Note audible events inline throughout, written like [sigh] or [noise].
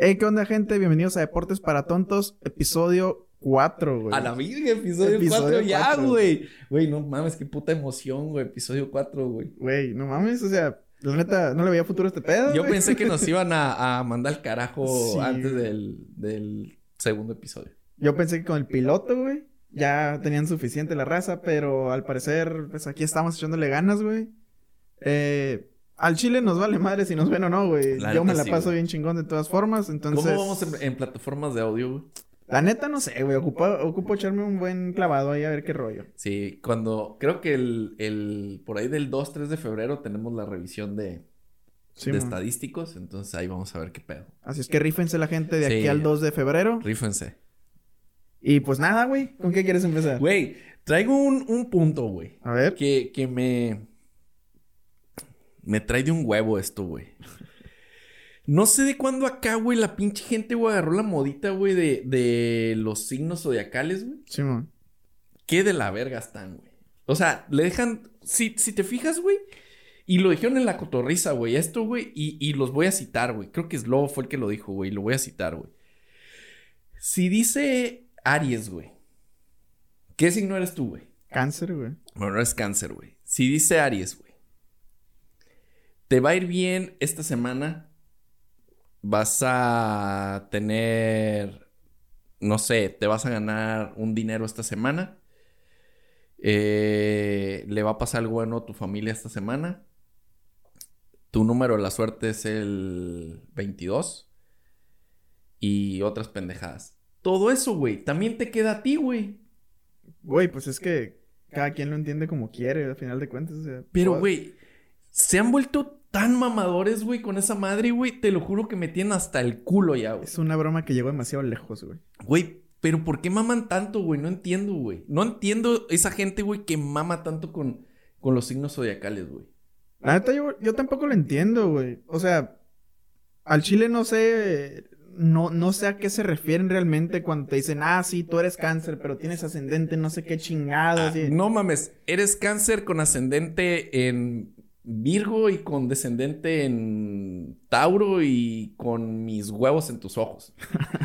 Hey, ¿qué onda, gente? Bienvenidos a Deportes para Tontos, episodio 4, güey. A la virgen, episodio, Episodio 4 ya, güey. Güey, no mames, qué puta emoción, güey. Episodio 4, güey. Güey, no mames, o sea, la neta, no le veía futuro a este pedo. Yo güey. pensé que nos [laughs] iban a, a mandar al carajo Sí. antes del, del segundo episodio. Yo pensé que con el piloto, güey, ya tenían suficiente la raza, pero al parecer, pues aquí estamos echándole ganas, güey. Eh, al Chile nos vale madre si nos ven o no, güey. Yo me la sí, paso güey. bien chingón de todas formas, entonces... ¿Cómo vamos en, en plataformas de audio, güey? La neta no sé, güey, ocupo, ocupo echarme un buen clavado ahí a ver qué rollo. Sí, cuando... Creo que el... el por ahí del 2, 3 de febrero tenemos la revisión de, Sí, de mon. estadísticos. Entonces ahí vamos a ver qué pedo. Así es que rífense la gente de Sí. aquí al 2 de febrero. Rífense. Y pues nada, güey, ¿con qué quieres empezar? Güey, traigo un, un punto, güey. A ver. Que, que me. Me trae de un huevo esto, güey. No sé de cuándo acá, güey, la pinche gente, güey, agarró la modita, güey, de, de los signos zodiacales, güey. Simón. ¿Qué de la verga están, güey? O sea, le dejan. Si, si te fijas, güey. Y lo dijeron en la cotorriza, güey. Esto, güey. Y, y los voy a citar, güey. Creo que Slobo fue el que lo dijo, güey. Lo voy a citar, güey. Si dice Aries, güey. ¿Qué signo eres tú, güey? Cáncer, güey. Bueno, no es cáncer, güey. Si dice Aries, güey. Te va a ir bien esta semana. Vas a tener. No sé, te vas a ganar un dinero esta semana. Eh, le va a pasar algo bueno a tu familia esta semana. Tu número de la suerte es el 22. Y otras pendejadas. Todo eso, güey. También te queda a ti, güey. Güey, pues es que cada quien lo entiende como quiere, al final de cuentas. O sea, Pero, güey, se han vuelto tan mamadores, güey, con esa madre, güey. Te lo juro que me tienen hasta el culo ya, güey. Es una broma que llegó demasiado lejos, güey. Güey, pero ¿por qué maman tanto, güey? No entiendo, güey. No entiendo esa gente, güey, que mama tanto con, con los signos zodiacales, güey. La neta, yo, yo tampoco lo entiendo, güey. O sea, al chile no sé. No, no sé a qué se refieren realmente cuando te dicen, ah, sí, tú eres cáncer, pero tienes ascendente, no sé qué chingados. Ah, no mames, eres cáncer con ascendente en Virgo y con descendente en Tauro y con mis huevos en tus ojos.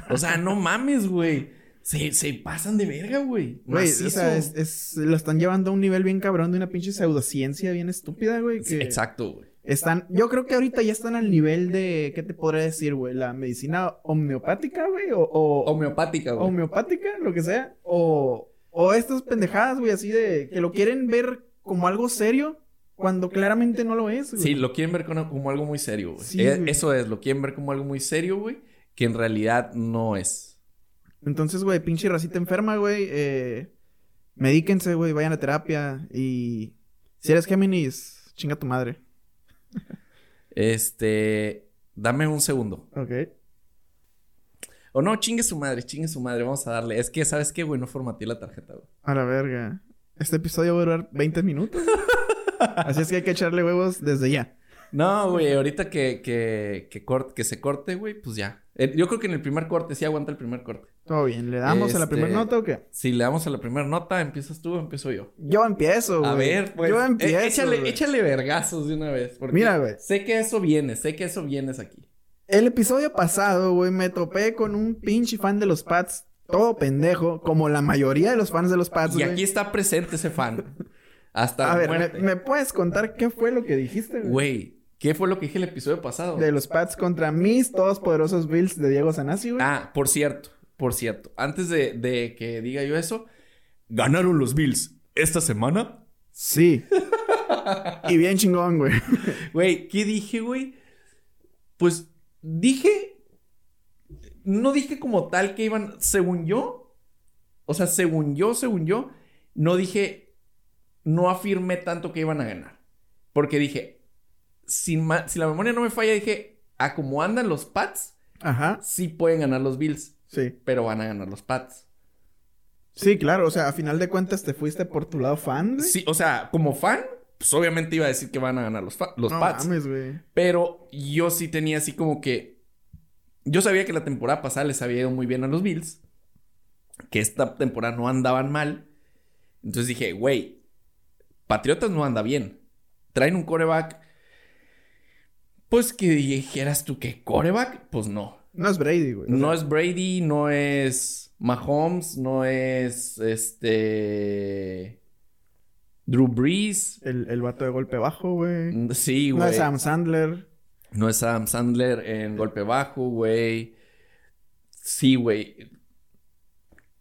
O sea, no mames, güey. Se, se pasan de verga, güey. Güey, o sea, es, es- lo están llevando a un nivel bien cabrón de una pinche pseudociencia bien estúpida, güey. Que Exacto, güey. están, yo creo que ahorita ya están al nivel de, ¿qué te podría decir, güey? La medicina homeopática, güey, o, o- Homeopática, güey. homeopática, lo que sea, o, o estas pendejadas, güey, así de que lo quieren ver como algo serio cuando claramente no lo es, güey. Sí, lo quieren ver como, algo muy serio, güey. Sí, güey. Eso es, lo quieren ver como algo muy serio, güey, que en realidad no es. Entonces, güey, pinche racita enferma, güey, eh, medíquense, güey, vayan a terapia y si eres Géminis, chinga tu madre. Este, dame un segundo. Ok. O no, chingue su madre, chingue su madre, vamos a darle. Es que, ¿sabes qué, güey? No formateé la tarjeta, güey. A la verga. Este episodio va a durar 20 minutos. [laughs] Así es que hay que echarle huevos desde ya. No, güey, ahorita que, que, que, cort- que se corte, güey, pues ya. Eh, yo creo que en el primer corte, sí aguanta el primer corte. Todo bien. ¿Le damos a la Este- primera nota o qué? Si le damos a la primera nota, ¿empiezas tú o empiezo yo? Yo empiezo, güey. A ver, pues. Yo eh, empiezo. échale, güey. échale vergazos de una vez. Porque Mira, güey. Sé que eso viene, sé que eso vienes aquí. El episodio pasado, güey, me topé con un pinche fan de los Pats, todo pendejo, como la mayoría de los fans de los Pats, Y aquí está presente ese fan. Hasta A ver, ¿me, muerte. me puedes contar qué fue lo que dijiste, güey? Güey, ¿qué fue lo que dije el episodio pasado? De los Pats contra mis todos poderosos Bills de Diego Sanasi, güey. Ah, por cierto, por cierto. Antes de, de que diga yo eso, ganaron los Bills esta semana. Sí. [laughs] y bien chingón, güey. Güey, ¿qué dije, güey? Pues dije. No dije como tal que iban. Según yo. O sea, según yo, según yo. No dije. No afirmé tanto que iban a ganar. Porque dije. Si, si la memoria no me falla, dije. A como andan los Pats. Ajá. Sí pueden ganar los Bills. Sí. Pero van a ganar los Pats. Sí, claro. O sea, a final de cuentas te fuiste por tu lado fan, güey. Sí, o sea, como fan. Pues obviamente iba a decir que van a ganar los, los no Pats. mames, güey. Pero yo sí tenía así como que. Yo sabía que la temporada pasada les había ido muy bien a los Bills. Que esta temporada no andaban mal. Entonces dije, güey, Patriotas no anda bien. Traen un coreback. Pues que dijeras tú que coreback, pues no. No es Brady, güey. No sea, es Brady, no es Mahomes, no es este. Drew Brees. El, el vato de golpe bajo, güey. Sí, No güey. es Adam Sandler. No es Adam Sandler en golpe bajo, güey. Sí, güey.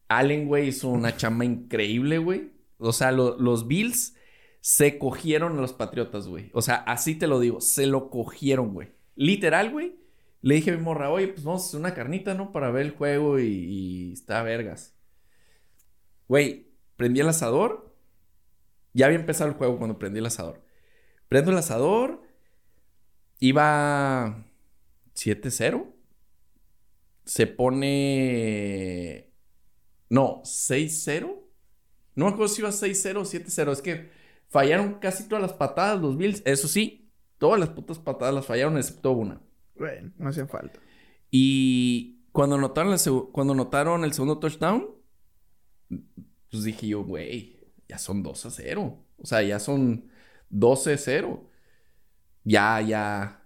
Allen, güey, hizo una chamba increíble, güey. O sea, lo- los Bills se cogieron a los Patriotas, güey. O sea, así te lo digo, se lo cogieron, güey. Literal, güey. Le dije a mi morra, oye, pues vamos a hacer una carnita, ¿no? Para ver el juego y, y está vergas. Güey, prendí el asador. Ya había empezado el juego cuando prendí el asador. Prendo el asador. Iba 7-0. Se pone. No, 6-0. No me acuerdo si iba 6-0 o 7-0. Es que fallaron casi todas las patadas los Bills. Eso sí, todas las putas patadas las fallaron excepto una. Güey, no hacían falta. Y cuando notaron, la segu- cuando notaron el segundo touchdown, pues dije yo, güey, ya son 2 a 0. O sea, ya son 12 a 0. Ya, ya,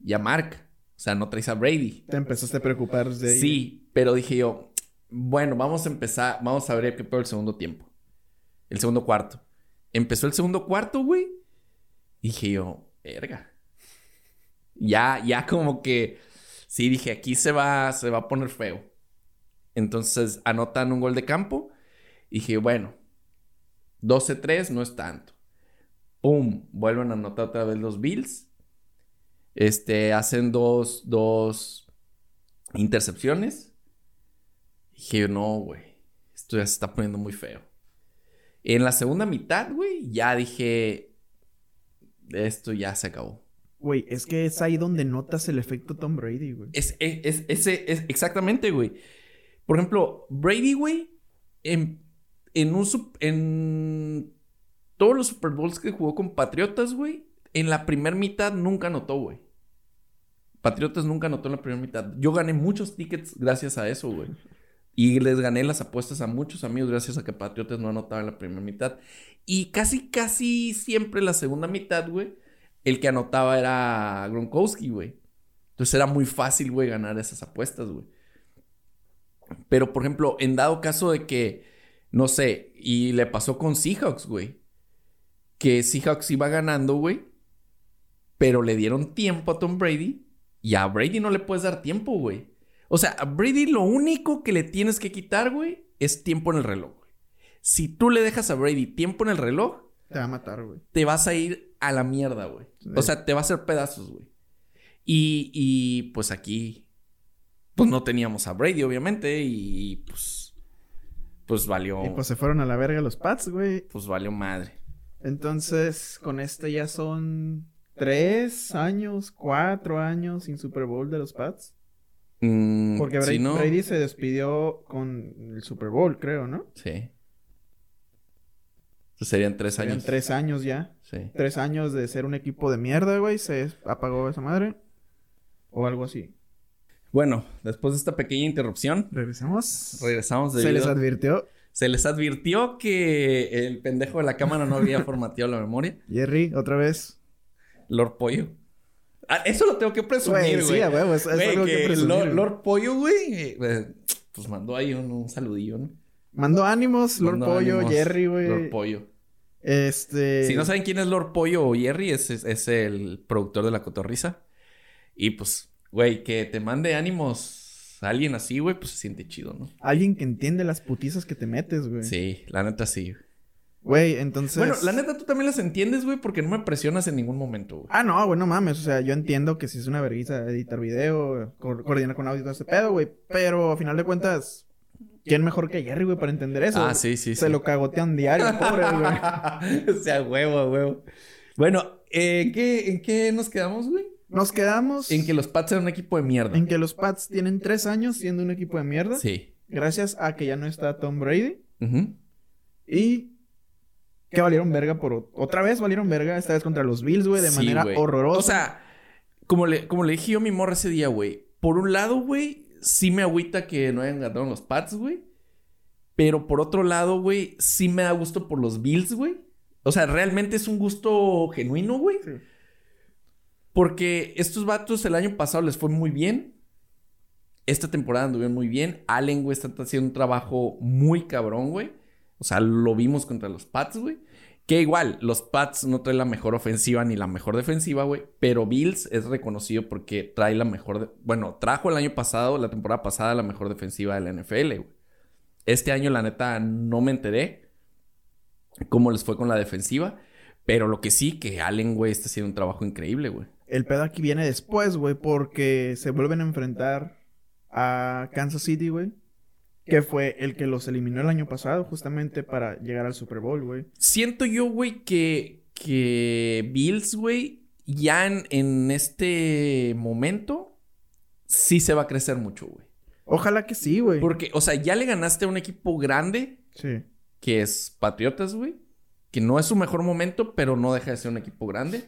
ya marca. O sea, no traes a Brady. Te empezaste a preocupar de ahí. Sí, pero dije yo, bueno, vamos a empezar, vamos a ver qué pedo el segundo tiempo. El segundo cuarto. Empezó el segundo cuarto, güey. Dije yo, verga. Ya, ya como que, sí, dije, aquí se va, se va a poner feo. Entonces anotan un gol de campo. Dije, bueno, 12-3 no es tanto. ¡Pum! Vuelven a anotar otra vez los Bills. Este, hacen dos, dos intercepciones. Dije, no, güey. Esto ya se está poniendo muy feo. En la segunda mitad, güey, ya dije, esto ya se acabó. Güey, es que es ahí donde notas el efecto Tom Brady, güey. Es, es, es- es exactamente, güey. Por ejemplo, Brady, güey, en, en un en todos los Super Bowls que jugó con Patriotas, güey, en la primera mitad nunca anotó, güey. Patriotas nunca anotó en la primera mitad. Yo gané muchos tickets gracias a eso, güey. Y les gané las apuestas a muchos amigos gracias a que Patriotas no anotaba en la primera mitad. Y casi, casi siempre la segunda mitad, güey, el que anotaba era Gronkowski, güey. Entonces era muy fácil, güey, ganar esas apuestas, güey. Pero, por ejemplo, en dado caso de que, no sé, y le pasó con Seahawks, güey. Que Seahawks iba ganando, güey. Pero le dieron tiempo a Tom Brady. Y a Brady no le puedes dar tiempo, güey. O sea, a Brady lo único que le tienes que quitar, güey, es tiempo en el reloj, güey. Si tú le dejas a Brady tiempo en el reloj, Te va a matar, güey. te vas a ir a la mierda, güey. O sea, te va a hacer pedazos, güey. Y, y pues aquí, pues no teníamos a Brady, obviamente, y pues, pues valió, Y pues pues, se fueron a la verga los Pats, güey. valió madre. Entonces, con este ya son tres años, cuatro años sin Super Bowl de los Pats. Mm, Porque Brady, ¿no? Brady se despidió con el Super Bowl, creo, ¿no? Sí. Entonces serían tres Serían años. tres años ya. Sí. Tres años de ser un equipo de mierda, güey. Se apagó esa madre. O algo así. Bueno, después de esta pequeña interrupción, Regresamos. regresamos de Se les advirtió. Se les advirtió que el pendejo de la cámara no había [laughs] formateado la memoria. Jerry, otra vez. Lord Pollo. Ah, eso lo tengo que presumir, Güey, sí, a huevo. Es, es Güey, algo que, que presumir, Lord, Pollo, güey, eh, pues mandó ahí un, un saludillo, ¿no? Mandó ánimos, Lord Pollo, ánimos, Jerry, güey. Lord Pollo. Este. Si no saben quién es Lord Pollo o Jerry, es, es, es el productor de La Cotorrisa. Y pues, güey, que te mande ánimos a alguien así, güey, pues se siente chido, ¿no? Alguien que entiende las putizas que te metes, güey. Sí, la neta sí. Güey, entonces. Bueno, la neta tú también las entiendes, güey, porque no me presionas en ningún momento, güey. Ah, no, güey, no mames. O sea, yo entiendo que si es una vergüenza editar video, co- coordinar con audio y todo ese pedo, güey. Pero a final de cuentas, ¿quién mejor que Jerry, güey, para entender eso? Ah, sí, sí, Se sí. lo cagotean diario, pobre, güey. [laughs] o sea, huevo, a huevo. Bueno, eh, ¿en qué, ¿en qué nos quedamos, güey? Nos quedamos En que los Pats eran un equipo de mierda. en que los Pats tienen tres años siendo un equipo de mierda. Sí. Gracias a que ya no está Tom Brady. Ujú. Y que valieron verga por... Otra vez valieron verga, esta vez contra los Bills, güey, de Sí, manera horrorosa. O sea, como le, como le dije yo a mi morra ese día, güey. Por un lado, güey, sí me agüita que no hayan ganado los Pats, güey. Pero por otro lado, güey, sí me da gusto por los Bills, güey. O sea, realmente es un gusto genuino, güey. Sí. Porque estos vatos el año pasado les fue muy bien. Esta temporada anduvieron muy bien. Allen, güey, está haciendo un trabajo muy cabrón, güey. O sea, lo vimos contra los Pats, güey. Que igual, los Pats no traen la mejor ofensiva ni la mejor defensiva, güey. Pero Bills es reconocido porque trae la mejor. Bueno, trajo el año pasado, la temporada pasada, la mejor defensiva de la NFL, güey. Este año, la neta, no me enteré cómo les fue con la defensiva. Pero lo que sí, que Allen, güey, está haciendo un trabajo increíble, güey. El pedo aquí viene después, güey, porque se vuelven a enfrentar a Kansas City, güey. Que fue el que los eliminó el año pasado, justamente para llegar al Super Bowl, güey. Siento yo, güey, que, que Bills, güey, ya en, en este momento, sí se va a crecer mucho, güey. Ojalá que sí, güey. Porque, o sea, ya le ganaste a un equipo grande, Sí. que es Patriotas, güey. Que no es su mejor momento, pero no deja de ser un equipo grande.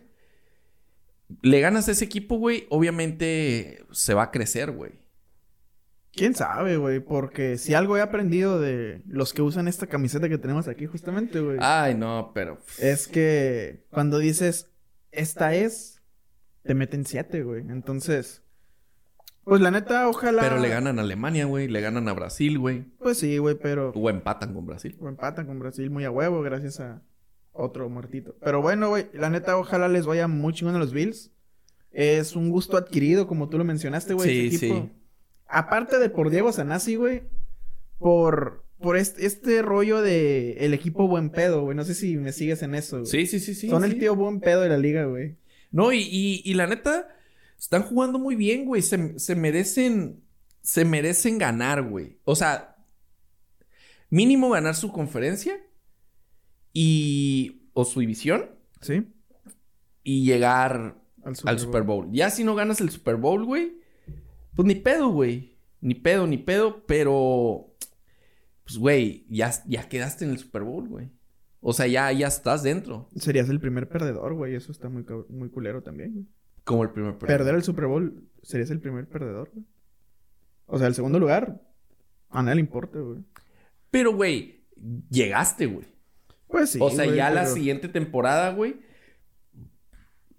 Le ganas a ese equipo, güey, obviamente se va a crecer, güey. ¿Quién sabe, güey? Porque si algo he aprendido de los que usan esta camiseta que tenemos aquí, justamente, güey. Ay, no, pero... Es que cuando dices, esta es, te meten siete, güey. Entonces, pues la neta, ojalá. Pero le ganan a Alemania, güey. Le ganan a Brasil, güey. Pues sí, güey, pero. O empatan con Brasil. O empatan con Brasil muy a huevo, gracias a otro muertito. Pero bueno, güey, la neta, ojalá les vaya muy chingón a los Bills. Es un gusto adquirido, como tú lo mencionaste, güey. Sí, equipo. sí. Aparte de por Diego Sanasi, güey, por, por este, este rollo de el equipo buen pedo, güey. No sé si me sigues en eso. güey. Sí, sí, sí, sí. Son sí. el tío buen pedo de la liga, güey. No, y, y, y la neta, están jugando muy bien, güey. Se, se merecen. Se merecen ganar, güey. O sea, mínimo ganar su conferencia y. o su división Sí. y llegar Al al Super Bowl. Ya si no ganas el Super Bowl, güey, pues ni pedo, güey. Ni pedo, ni pedo, pero. Pues, güey, ya, ya quedaste en el Super Bowl, güey. O sea, ya, ya estás dentro. Serías el primer perdedor, güey. Eso está muy, muy culero también, güey. Como el primer perdedor. Perder el Super Bowl, serías el primer perdedor, güey. O sea, el segundo lugar, a nadie le importa, güey. Pero, güey, llegaste, güey. Pues sí. o sea, güey, ya la siguiente temporada, güey,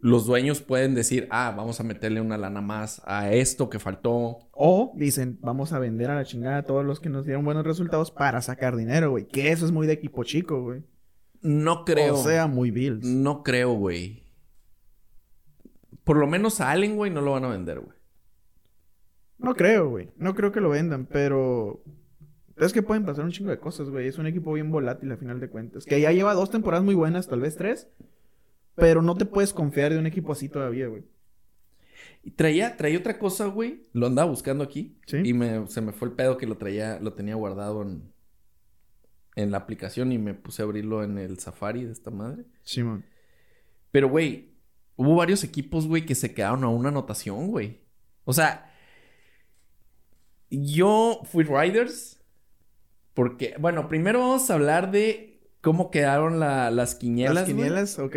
los dueños pueden decir, ah, vamos a meterle una lana más a esto que faltó. O dicen, vamos a vender a la chingada a todos los que nos dieron buenos resultados para sacar dinero, güey. Que eso es muy de equipo chico, güey. No creo. O sea, muy Bills. No creo, güey. Por lo menos a Allen, güey, no lo van a vender, güey. No creo, güey. No creo que lo vendan, pero... Es que pueden pasar un chingo de cosas, güey. Es un equipo bien volátil a final de cuentas. Que ya lleva dos temporadas muy buenas, tal vez tres. Pero no te puedes confiar de un equipo así todavía, güey. Y traía, traía otra cosa, güey. Lo andaba buscando aquí. Sí. Y me, se me fue el pedo que lo traía, lo tenía guardado en, en la aplicación y me puse a abrirlo en el Safari de esta madre. Simón. Pero, güey, hubo varios equipos, güey, que se quedaron a una anotación, güey. O sea, yo fui Riders. Porque, bueno, primero vamos a hablar de cómo quedaron la- las quinielas. Las güey. quinielas, ¿ok?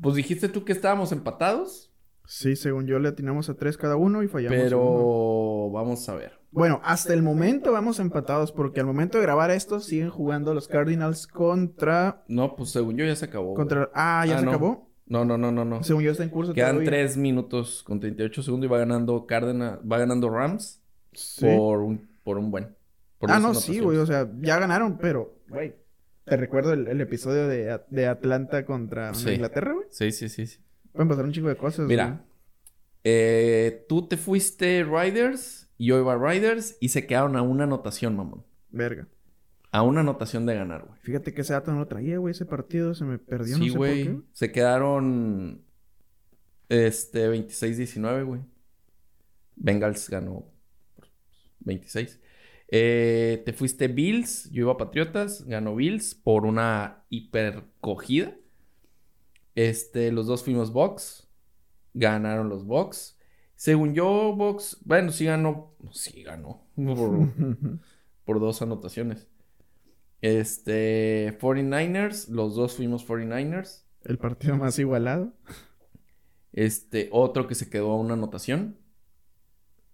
Pues dijiste tú que estábamos empatados. Sí, según yo le atinamos a tres cada uno y fallamos uno. Pero vamos a ver. Bueno, hasta el momento vamos empatados porque al momento de grabar esto siguen jugando los Cardinals contra... No, pues según yo ya se acabó. güey. contra... Ah, ¿ya Ah, se no. acabó? No, no, no, no, no. Según yo está en curso Quedan. 3 minutos con 38 segundos y va ganando Cárdenas, va ganando Rams Sí. por un, por un buen. por Ah, no, sí, güey. O sea, ya ganaron, pero, güey. Te recuerdo el, el episodio de, de Atlanta contra Sí. Inglaterra, güey. Sí, sí, sí. sí. Pueden pasar un chingo de cosas. Mira, eh, tú te fuiste Riders, yo iba Riders y se quedaron a una anotación, mamón. güey. Verga. A una anotación de ganar, güey. Fíjate que ese dato no lo traía, güey. Ese partido se me perdió, no Sí, sé por güey. qué. Se quedaron. Este, 26-19, güey. Bengals ganó 26. Eh, te fuiste Bills, yo iba Patriotas, ganó Bills por una hipercogida. Este, los dos fuimos Box, ganaron los Box. Según yo, Box, bueno, sí ganó, sí ganó por, [laughs] por dos anotaciones. Este, 49ers, los dos fuimos 49ers. el partido más igualado. Este, otro que se quedó a una anotación.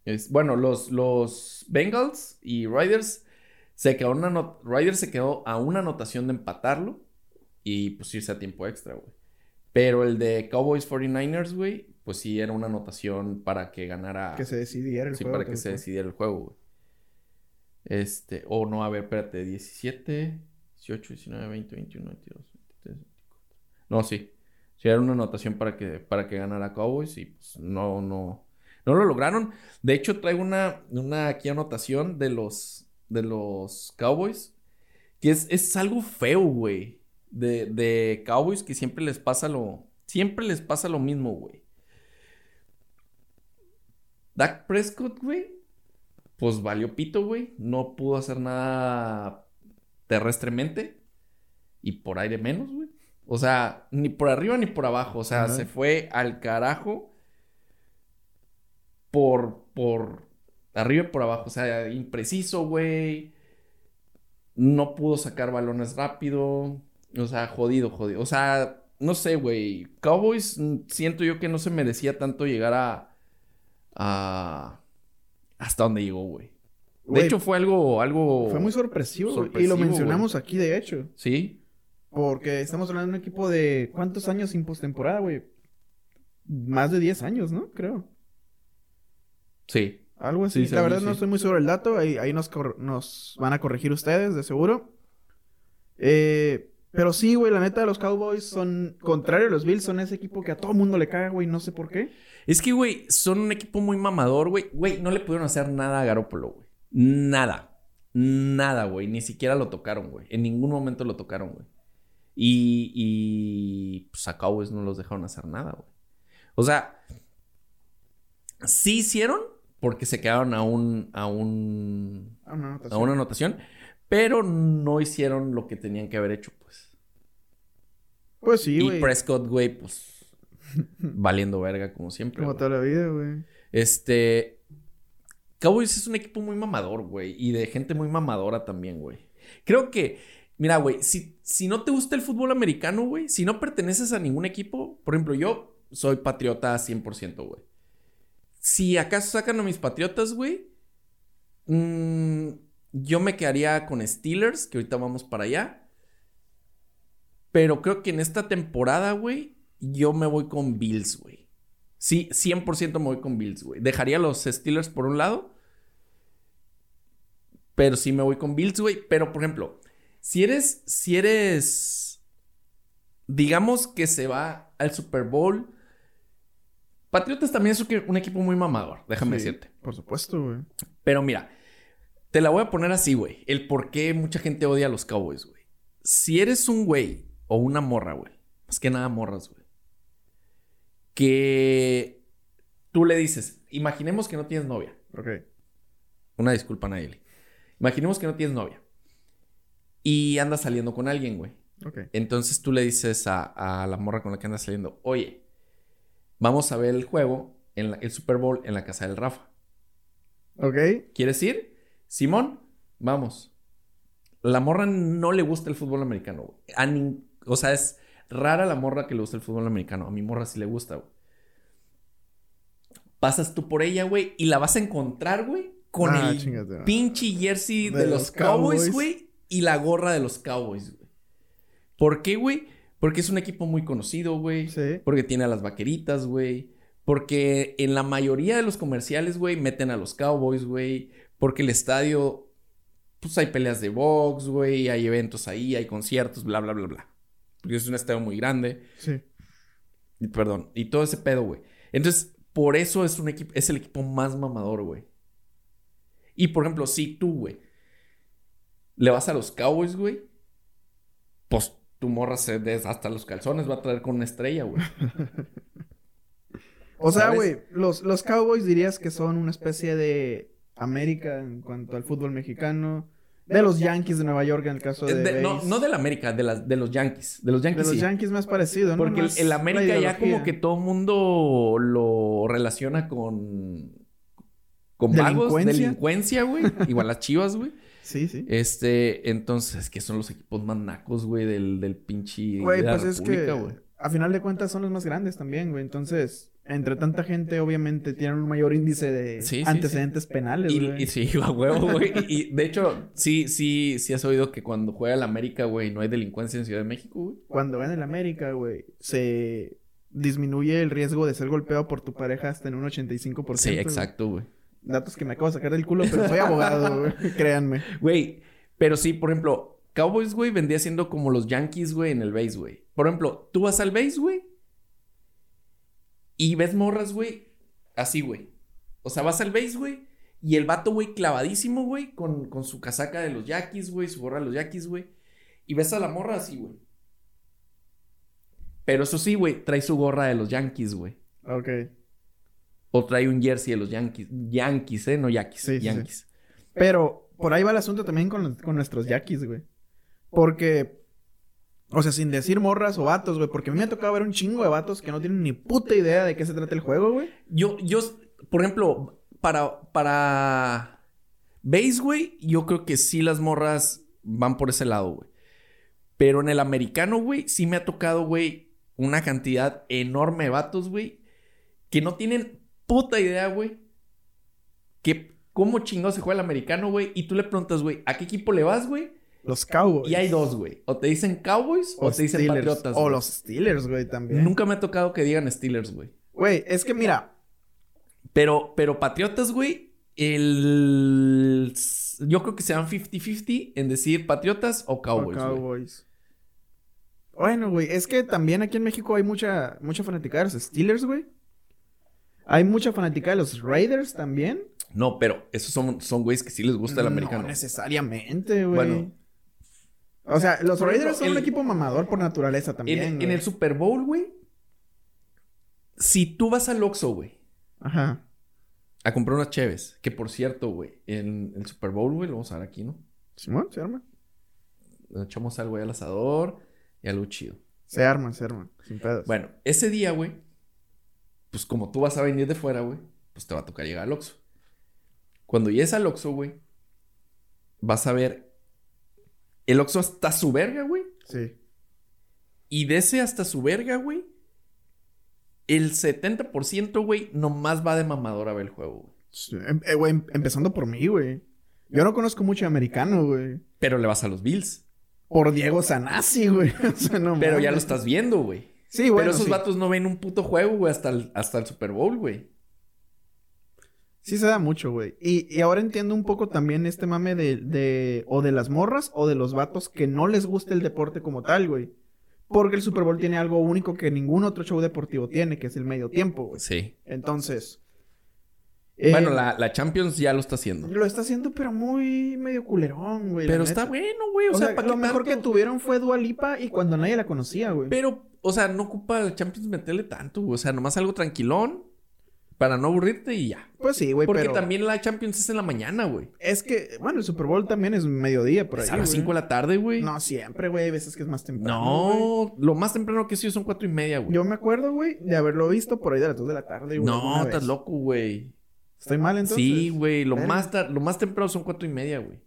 Es, bueno, los, los Bengals y Riders se quedó una Riders se quedó a una anotación de empatarlo y pues irse a tiempo extra, güey. Pero el de Cowboys 49ers, güey, pues sí era una anotación para que ganara. Que se decidiera el sí, juego. para que se decidiera el juego, güey. Este, o no, a ver, espérate, 17, 18, 19, 20, 21, 22, 23, 24. No, sí. Sí, era una anotación para que, para que ganara Cowboys y pues no, no, no lo lograron. De hecho, traigo una, una aquí anotación de los, de los Cowboys, que es, es algo feo, güey. De, de Cowboys que siempre les pasa lo, siempre les pasa lo mismo, güey. Dak Prescott, güey, pues valió pito, güey. No pudo hacer nada terrestremente. Y por aire menos, güey. O sea, ni por arriba ni por abajo. O sea, se fue al carajo por, por arriba y por abajo. O sea, impreciso, güey. No pudo sacar balones rápido. O sea, jodido, jodido. O sea, no sé, güey. Cowboys, mm, siento yo que no se merecía tanto llegar a. a hasta donde llegó, güey. De hecho, fue algo. algo Fue muy sorpresivo, güey, y sorpresivo, lo mencionamos aquí, de hecho. Sí. Porque estamos hablando de un equipo de ¿cuántos años sin postemporada, güey? Más de 10 años, ¿no? Creo. Sí. Algo así. Sí, La verdad sí. no estoy muy seguro del dato. Ahí, ahí nos, cor- nos van a corregir ustedes, de seguro. Eh, pero sí, güey, la neta, los Cowboys son, contrario a los Bills, son ese equipo que a todo mundo le caga, güey, no sé por qué. Es que, güey, son un equipo muy mamador, güey. Güey, no le pudieron hacer nada a Garópolo, güey. Nada. Nada, güey. Ni siquiera lo tocaron, güey. En ningún momento lo tocaron, güey. Y, y pues a Cowboys no los dejaron hacer nada, güey. O sea, sí hicieron porque se quedaron a un, a un, Ah, no, a una anotación, pero no hicieron lo que tenían que haber hecho, pues. Pues sí, y güey. Prescott, güey, pues [laughs] valiendo verga como siempre. Como toda la vida, güey. Este. Cowboys es un equipo muy mamador, güey. Y de gente muy mamadora también, güey. Creo que, mira, güey, si, si no te gusta el fútbol americano, güey, si no perteneces a ningún equipo, por ejemplo, yo soy patriota 100%, güey. Si acaso sacan a mis patriotas, güey, mm, yo me quedaría con Steelers, que ahorita vamos para allá. Pero creo que en esta temporada, güey, yo me voy con Bills, güey. Sí, 100% me voy con Bills, güey. Dejaría los Steelers por un lado. Pero sí me voy con Bills, güey. Pero, por ejemplo, si eres, si eres, digamos que se va al Super Bowl. Patriotas también es un equipo muy mamador, déjame Sí, decirte. Por supuesto, güey. Pero mira, te la voy a poner así, güey. El por qué mucha gente odia a los Cowboys, güey. Si eres un güey o una morra, güey. Más que nada morras, güey. Que tú le dices, imaginemos que no tienes novia. Ok. Una disculpa, Nayeli. Imaginemos que no tienes novia. Y andas saliendo con alguien, güey. Ok. Entonces tú le dices a, a la morra con la que andas saliendo, oye, vamos a ver el juego, en la- el Super Bowl en la casa del Rafa. Ok. ¿Quieres ir? Simón, vamos. La morra no le gusta el fútbol americano. A O sea, es rara la morra que le gusta el fútbol americano. A mi morra sí le gusta, güey. Pasas tú por ella, güey, y la vas a encontrar, güey, con Ah, el chingate, pinche jersey de, De los los Cowboys, Cowboys. güey, y la gorra de los Cowboys, güey. ¿Por qué, güey? Porque es un equipo muy conocido, güey. Sí. Porque tiene a las vaqueritas, güey. Porque en la mayoría de los comerciales, güey, meten a los Cowboys, güey. Porque el estadio, pues hay peleas de box, güey. Hay eventos ahí, hay conciertos, bla, bla, bla, bla. Porque es un estadio muy grande. Sí. Y, perdón. Y todo ese pedo, güey. Entonces, por eso es un equipo, es el equipo más mamador, güey. Y por ejemplo, si tú, güey, le vas a los Cowboys, güey, pues tu morra se des hasta los calzones va a traer con una estrella, güey. [laughs] O sea, güey, los, los Cowboys dirías que son una especie de América en cuanto al fútbol mexicano. De los Yankees de Nueva York en el caso de. De- no, no del América, de, las, de los Yankees. De los De Yankees, los sí. Yankees más parecido, ¿no? Porque el, Más el América ya como que todo mundo lo relaciona con... Con vagos, delincuencia, güey. Igual las chivas, güey. Sí, sí. Este, entonces, que son los equipos más nacos, güey, del, del pinche. Güey, de la pues es que a final de cuentas son los más grandes también, güey. Entonces, entre tanta gente, obviamente tienen un mayor índice de Sí, sí, antecedentes penales, Y, güey. y sí, a huevo, güey. Y, de hecho, sí, sí, sí has oído que cuando juega el América, güey, no hay delincuencia en Ciudad de México, güey. Cuando gana el América, güey, se disminuye el riesgo de ser golpeado por tu pareja hasta en un 85%. Sí, exacto, güey. Datos que me acabo de sacar del culo, pero soy abogado, [laughs] güey. Créanme. Güey, pero sí, por ejemplo, Cowboys, güey, vendría siendo como los Yankees, güey, en el base, güey. Por ejemplo, tú vas al base, güey, y ves morras, güey, así, güey. O sea, vas al base, güey, y el vato, güey, clavadísimo, güey, con, con su casaca de los Yankees, güey, su gorra de los Yankees, güey. Y ves a la morra así, güey. Pero eso sí, güey, trae su gorra de los Yankees, güey. Ok. O trae un jersey de los Yankees. Yankees, ¿eh? No Yankees. Sí, sí, sí. Yankees. Pero por ahí va el asunto también con, con nuestros yaquis, güey. Porque, o sea, sin decir morras o vatos, güey, porque a mí me ha tocado ver un chingo de vatos que no tienen ni puta idea de qué se trata el juego, güey. Yo, yo, por ejemplo, para, para base, güey, yo creo que sí las morras van por ese lado, güey. Pero en el americano, güey, sí me ha tocado, güey, una cantidad enorme de vatos, güey, que no tienen puta idea, güey, que cómo chingado se juega el americano, güey. Y tú le preguntas, güey, ¿a qué equipo le vas, güey? Los Cowboys. Y hay dos, güey. O te dicen Cowboys o, te dicen Steelers. Patriotas. O los Steelers, güey, también. Nunca me ha tocado que digan Steelers, güey. Güey, es que mira, Pero, pero Patriotas, güey, el... Yo creo que se dan 50-50 en decir Patriotas o Cowboys, o. Cowboys. Bueno, güey, es que también aquí en México hay mucha, mucha fanática de los Steelers, güey. Hay mucha fanática de los Raiders también. No, pero esos son, son güeyes que sí les gusta el americano. No necesariamente, güey. Bueno. O sea, los Raiders ejemplo, son un equipo mamador por naturaleza también. en, el Super Bowl, güey, si tú vas al Oxxo, güey, Ajá. a comprar unas cheves, que por cierto, güey, en el Super Bowl, güey, lo vamos a dar aquí, ¿no? Simón, se arma. Le echamos algo al asador y algo chido. Se arma, se arma. Sin pedos. Bueno, ese día, güey, pues como tú vas a venir de fuera, güey, pues te va a tocar llegar al Oxxo. Cuando llegues al Oxxo, güey, vas a ver el Oxxo hasta su verga, güey. Sí. Y de ese hasta su verga, güey, el 70%, güey, nomás va de mamador a ver el juego, güey. Sí, em- eh, güey, em- empezando por mí, güey. Yo no conozco mucho americano, güey. Pero le vas a los Bills. Por Diego Sanasi, güey. [laughs] O sea, no Pero ya lo estás viendo, güey. Sí, bueno, Pero esos sí. vatos no ven un puto juego, güey, hasta el, hasta el Super Bowl, güey. Sí se da mucho, güey. Y, y ahora entiendo un poco también este mame de, de... O de las morras o de los vatos que no les gusta el deporte como tal, güey. Porque el Super Bowl tiene algo único que ningún otro show deportivo tiene, que es el medio tiempo, güey. Sí. Entonces... eh, Bueno, la, la Champions ya lo está haciendo. Lo está haciendo, pero muy medio culerón, güey. Pero está bueno, güey. O, O, sea, sea, ¿para lo mejor que tuvieron fue Dua Lipa y cuando nadie la conocía, güey. Pero, o sea, no ocupa el Champions meterle tanto, güey. O sea, nomás algo tranquilón para no aburrirte y ya. Pues sí, güey, Porque pero... también la Champions es en la mañana, güey. Es que, bueno, el Super Bowl también es mediodía por ahí, Es a las güey. 5 de la tarde, güey. No siempre, güey. Hay veces que es más temprano. No, lo más temprano que sí son cuatro y media, güey. Yo me acuerdo, güey, de haberlo visto por ahí de las 2 de la tarde, güey. No, estás loco, güey. ¿Estoy mal entonces? Sí, güey. Lo más, lo más temprano son cuatro y media, güey.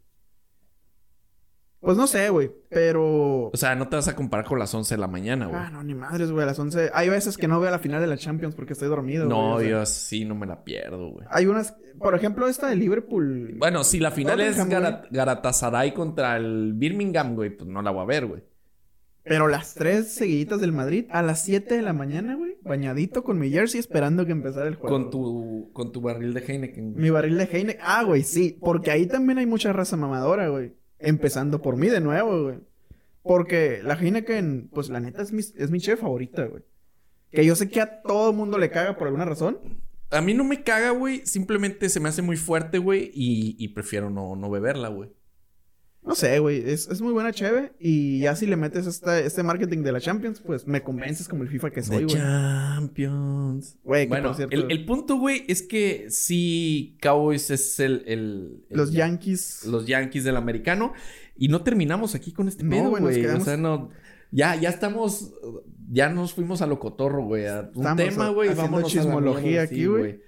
Pues no sé, güey, pero... O sea, no te vas a comparar con las 11 de la mañana, güey. Ah, no, ni madres, güey, a las 11. Hay veces que no veo la final de la Champions porque estoy dormido, no, o sea, Dios, sí, no me la pierdo, güey. Hay unas... Por ejemplo, esta de Liverpool... Bueno, si la final es Tottenham, Gara- Galatasaray contra el Birmingham, güey, pues no la voy a ver, güey. Pero las tres seguiditas del Madrid a las 7 de la mañana, güey. Bañadito con mi jersey esperando que empezara el juego. Con tu, con tu barril de Heineken. güey. Mi barril de Heineken. Ah, güey, sí. Porque ahí también hay mucha raza mamadora, güey. Empezando por mí de nuevo, güey. Porque la Heineken, pues la neta es mi, es mi cheve favorita, güey. Que yo sé que a todo mundo le caga por alguna razón. A mí no me caga, güey. Simplemente se me hace muy fuerte, güey. Y, y prefiero no, no beberla, güey. No sé, güey. Es, es muy buena cheve. Y ya si le metes esta, este marketing de la Champions, pues me convences como el FIFA que soy, güey. Champions. Güey, Bueno, por cierto, el, el punto, güey, es que sí, Cowboys es el... el- el- los Yankees. Los Yankees del americano. Y no terminamos aquí con este No, pedo, güey, quedamos- O sea, no... Ya, ya estamos... Ya nos fuimos a lo cotorro, güey. A un Estamos tema, güey. haciendo Vámonos a la chismología mierda, aquí, sí, güey.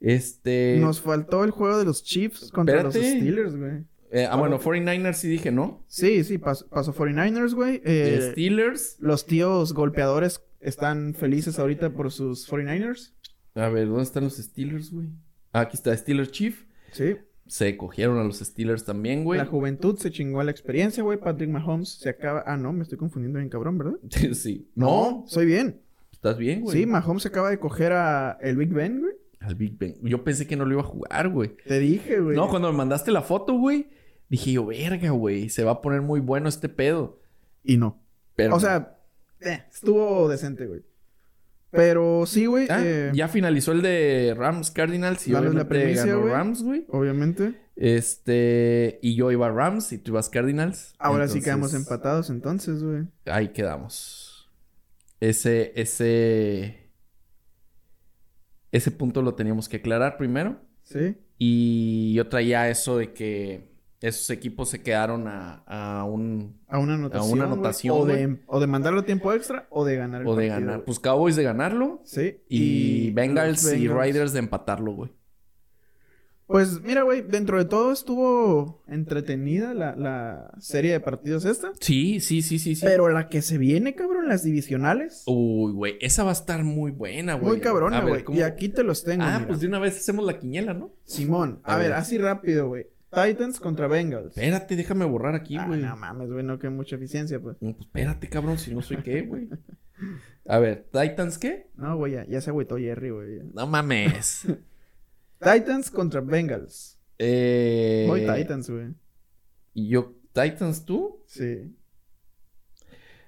Este... Nos faltó el juego de los Chiefs contra los. Steelers, güey. Eh, ah, bueno, 49ers sí dije, ¿no? Sí, sí, pas- pasó 49ers, güey. Eh, Steelers. los tíos golpeadores están felices ahorita por sus 49ers. A ver, ¿dónde están los Steelers, güey? Ah, aquí está Steelers Chief. Sí. Se cogieron a los Steelers también, güey. La juventud se chingó a la experiencia, güey. Patrick Mahomes se acaba. Ah, no, me estoy confundiendo bien, cabrón, ¿verdad? [laughs] sí. No, soy bien. estás bien, güey. Sí, Mahomes acaba de coger a el Big Ben, güey. Al Big Ben. Yo pensé que no lo iba a jugar, güey. Te dije, güey. No, cuando me mandaste la foto, güey, dije yo, verga, güey, se va a poner muy bueno este pedo. Y no. Pero. O sea, eh, estuvo decente, güey. Pero sí, güey. Ah, eh, ya finalizó el de Rams Cardinals y la obviamente primicia, ganó. Rams, güey. Obviamente. Este, y yo iba a Rams y tú ibas Cardinals. Ahora sí quedamos empatados entonces, güey. Ahí quedamos. Ese, ese, ese punto lo teníamos que aclarar primero. Sí. Y yo traía eso de que esos equipos se quedaron a, a un A una anotación. una güey. anotación, O de, o de mandarlo a tiempo extra o de ganar el o de partido, ganar. Pues Cowboys de ganarlo Sí. y, Bengals, y. Riders de empatarlo, güey. Pues mira, güey, dentro de todo estuvo entretenida la, la serie de partidos esta. Sí, sí, sí, sí, sí. Pero la que se viene, cabrón, las divisionales. Uy, güey, esa va a estar muy buena, güey. muy cabrona, A güey. ¿cómo? Y aquí te los tengo. Ah, mira. pues de una vez hacemos la quiniela, ¿no? Simón, a, A ver, ver. así rápido, güey. Titans contra Bengals. Espérate, déjame borrar aquí, Ah, güey. no mames, güey, no que mucha eficiencia, pues. No, pues espérate, cabrón, si no soy qué, güey. A ver, ¿Titans qué? No, güey, ya, ya se agüitó Jerry, güey. No mames. [laughs] Titans contra Bengals. eh... Voy Titans, güey. ¿Y yo, Titans tú? Sí.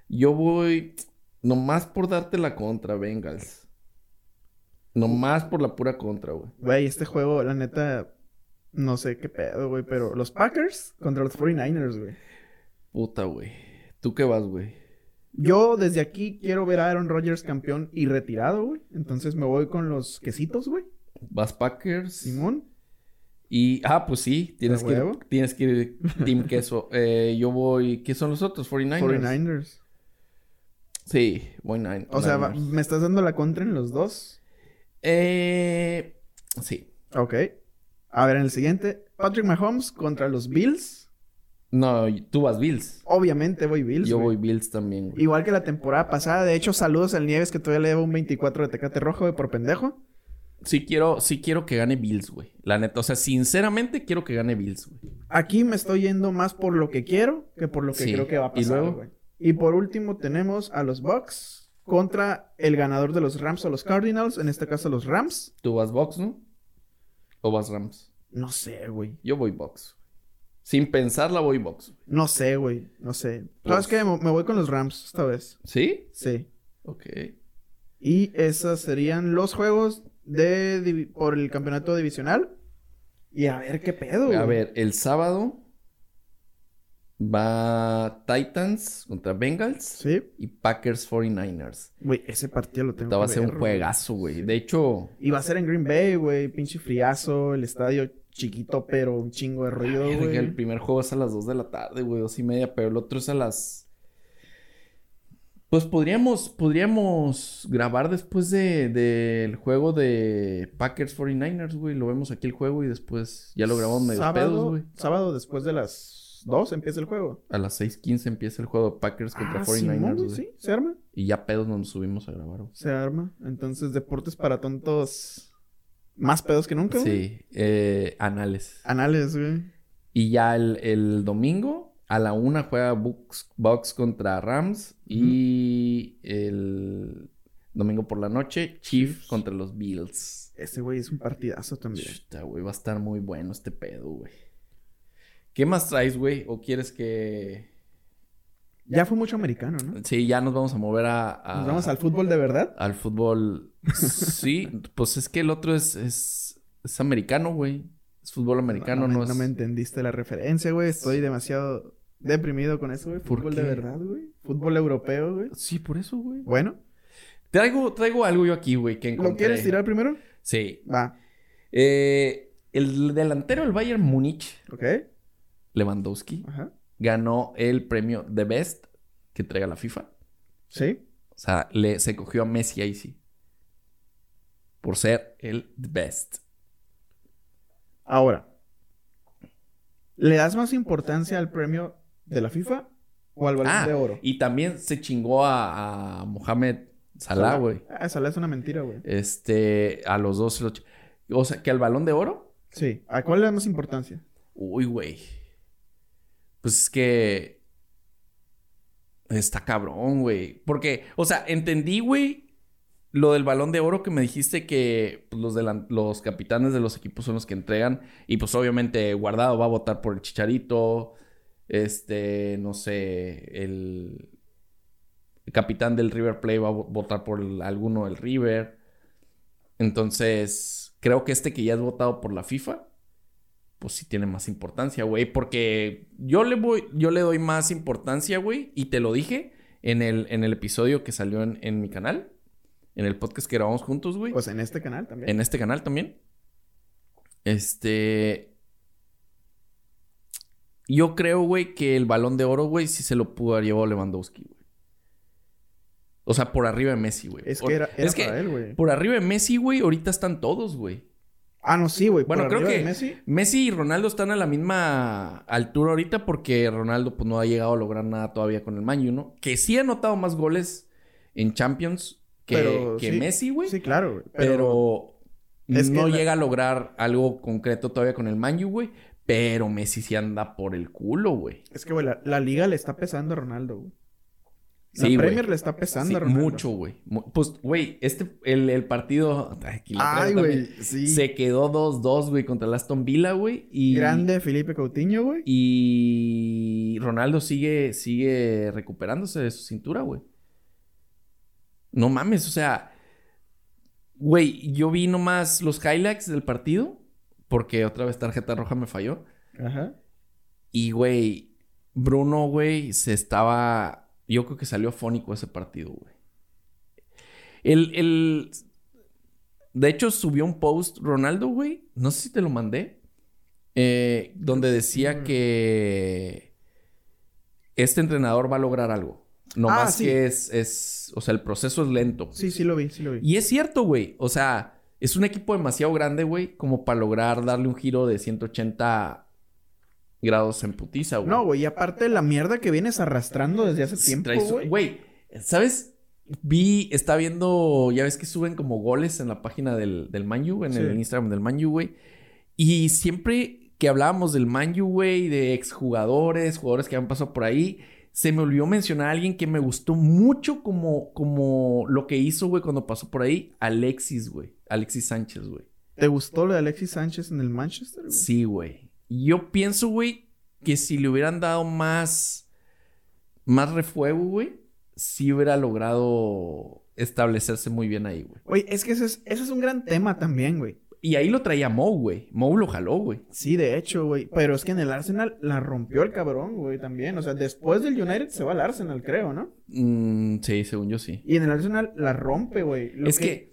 Yo voy nomás por darte la contra, Bengals. Nomás por la pura contra, güey. Güey, este juego, la neta, no sé qué pedo, güey, pero los Packers contra los 49ers, güey. Puta, güey. ¿Tú qué vas, güey? Yo desde aquí quiero ver a Aaron Rodgers campeón y retirado, güey. Entonces me voy con los quesitos, güey. ¿Vas Packers? Simón. Y, ah, pues sí, tienes ¿A que, ir, tienes que ir Team [laughs] Queso. Eh, yo voy, ¿qué son los otros? 49ers. 49ers. Sí, voy nine. O sea, me estás dando la contra en los dos. Eh, sí. Ok. A ver, en el siguiente, Patrick Mahomes contra los Bills. No, tú vas Bills. Obviamente voy Bills. yo güey. voy Bills también, güey. Igual que la temporada pasada. De hecho, saludos al Nieves que todavía le debo un 24 de Tecate Rojo, güey, por pendejo. Sí quiero, sí quiero que gane Bills, güey. La neta, o sea, sinceramente quiero que gane Bills, güey. Aquí me estoy yendo más por lo que quiero que por lo que Sí. creo que va a ¿Y pasar, luego? güey. Y por último tenemos a los Bucks contra el ganador de los Rams o los Cardinals, en este caso los Rams. ¿Tú vas Box, no? ¿O vas Rams? No sé, güey. Yo voy Box. Sin pensarla voy Box. No sé, güey. No sé. Pues- ¿Sabes qué? Me voy con los Rams esta vez. ¿Sí? Sí. Ok. Y esos serían los juegos de por el campeonato divisional. Y a ver qué pedo, güey. A ver, el sábado va Titans contra Bengals Sí. y Packers 49ers. Güey, ese partido lo tengo Esta va a ser un güey. juegazo, güey. De hecho, Y va a ser en Green Bay, güey. Pinche friazo. El estadio chiquito, pero un chingo de ruido, güey. el primer juego es a las 2 de la tarde, güey, dos y media, pero el otro es a las. Pues podríamos, podríamos grabar después de, del juego de Packers 49ers, güey. Lo vemos aquí el juego y después ya lo grabamos medio sábado, pedos, güey. Sábado después de las 2 empieza el juego. A las 6:15 empieza el juego Packers contra Ah, 49ers, Simón, güey. güey, sí, se arma. Y ya pedos nos subimos a grabar, güey. Se arma. Entonces, deportes para tontos. Más pedos que nunca, güey. Sí, eh, anales. Anales, güey. Y ya el, el domingo a la una juega Bucks, Bucks contra Rams. Y el domingo por la noche, Chiefs Chiefs. contra los Bills. Ese güey es un partidazo también. Chuta, güey, va a estar muy bueno este pedo, güey. ¿Qué más traes, güey? ¿O quieres que...? Ya fue mucho americano, ¿no? Sí, ya nos vamos a mover a... a- Nos vamos al fútbol de verdad. al fútbol. Sí, [laughs] pues es que el otro es, es, es americano, güey. Es fútbol americano, no, es... no me entendiste la referencia, güey. Estoy demasiado deprimido con eso, güey. ¿Por Fútbol de verdad, güey. Fútbol europeo, güey. Sí, por eso, güey. Bueno, Traigo, traigo algo yo aquí, güey, que encontré. ¿lo quieres tirar primero? Sí. Va. Eh, el delantero del Bayern Múnich, Ok. Lewandowski, Ajá. ganó el premio The Best que traiga la FIFA. Sí. O sea, le, se cogió a Messi ahí sí. Por ser el best. Ahora. ¿Le das más importancia al premio de la FIFA o al balón Ah, de oro? y también se chingó a, a Mohamed Salah, güey. Ah, Salah es una mentira, güey. Este, a los dos. O sea, que al balón de oro. Sí. ¿A cuál le das más importancia? Uy, güey. Pues es que. Está cabrón, güey. Porque, o sea, entendí, güey, lo del balón de oro que me dijiste que pues, los, los capitanes de los equipos son los que entregan. Y pues obviamente Guardado va a votar por el Chicharito. Este, no sé, el, el capitán del River Plate va a vo- votar por alguno del River. Entonces, creo que este que ya es votado por la FIFA, pues sí tiene más importancia, güey. Porque yo le voy, yo le doy más importancia, güey. Y te lo dije en el, en el episodio que salió en, en mi canal. En el podcast que grabamos juntos, güey. Pues en este canal también. en este canal también. Este. Yo creo, güey, que el balón de oro, güey, sí se lo pudo haber llevado Lewandowski, güey. O sea, por arriba de Messi, güey. Es Por- que era, era es que para él, güey. por arriba de Messi, güey, ahorita están todos, güey. Ah, no, sí, güey. Bueno, creo que Messi. Messi y Ronaldo están a la misma altura ahorita porque Ronaldo pues no ha llegado a lograr nada todavía con el Man U, ¿no? Que sí ha anotado más goles en Champions que, Pero que sí, Messi, güey. Sí, claro, güey. pero es no llega a lograr algo concreto todavía con el Man U, güey. Pero Messi sí anda por el culo, güey. Es que, güey, la, la liga le está pesando a Ronaldo, güey. La Sí. Premier le está pesando Sí, mucho, güey. Pues, güey, este, el, el partido... Aquí la Ay, güey, sí. Se quedó 2-2, güey, contra el Aston Villa, güey. Y... Grande Felipe Coutinho, güey. Y Ronaldo sigue, sigue recuperándose de su cintura, güey. No mames, o sea, güey, yo vi nomás los highlights del partido, porque otra vez tarjeta roja me falló. Ajá. Y, güey, Bruno, güey, se estaba. Yo creo que salió afónico ese partido, güey. El, el. De hecho, subió un post Ronaldo, güey. No sé si te lo mandé. eh, donde decía Mm. que. Este entrenador va a lograr algo. No Ah, más sí. que es, es. O sea, el proceso es lento. Sí, sí lo vi, sí lo vi. Y es cierto, güey. O sea, es un equipo demasiado grande, güey, como para lograr darle un giro de 180 grados en putiza, güey. No, güey, y aparte la mierda que vienes arrastrando desde hace tiempo, güey. Güey, ¿sabes? Vi, está viendo, ya ves que suben como goles en la página del, del Manju, en Sí. el Instagram del Manju, güey. Y siempre que hablábamos del Manju, güey, de exjugadores, jugadores que han pasado por ahí, se me olvidó mencionar a alguien que me gustó mucho como, como lo que hizo, güey, cuando pasó por ahí. Alexis, güey. Alexis Sánchez, güey. ¿Te gustó lo de Alexis Sánchez en el Manchester? güey? Sí, güey. Yo pienso, güey, que si le hubieran dado más, más refuego, güey, sí hubiera logrado establecerse muy bien ahí, güey. Güey, es que ese es, ese es un gran tema también, güey. Y ahí lo traía Mou, güey. Mou lo jaló, güey. Sí, de hecho, güey. Pero es que en el Arsenal la rompió el cabrón, güey, también. O sea, después del United se va al Arsenal, creo, ¿no? Mm, sí, según yo sí. Y en el Arsenal la rompe, güey. Es que,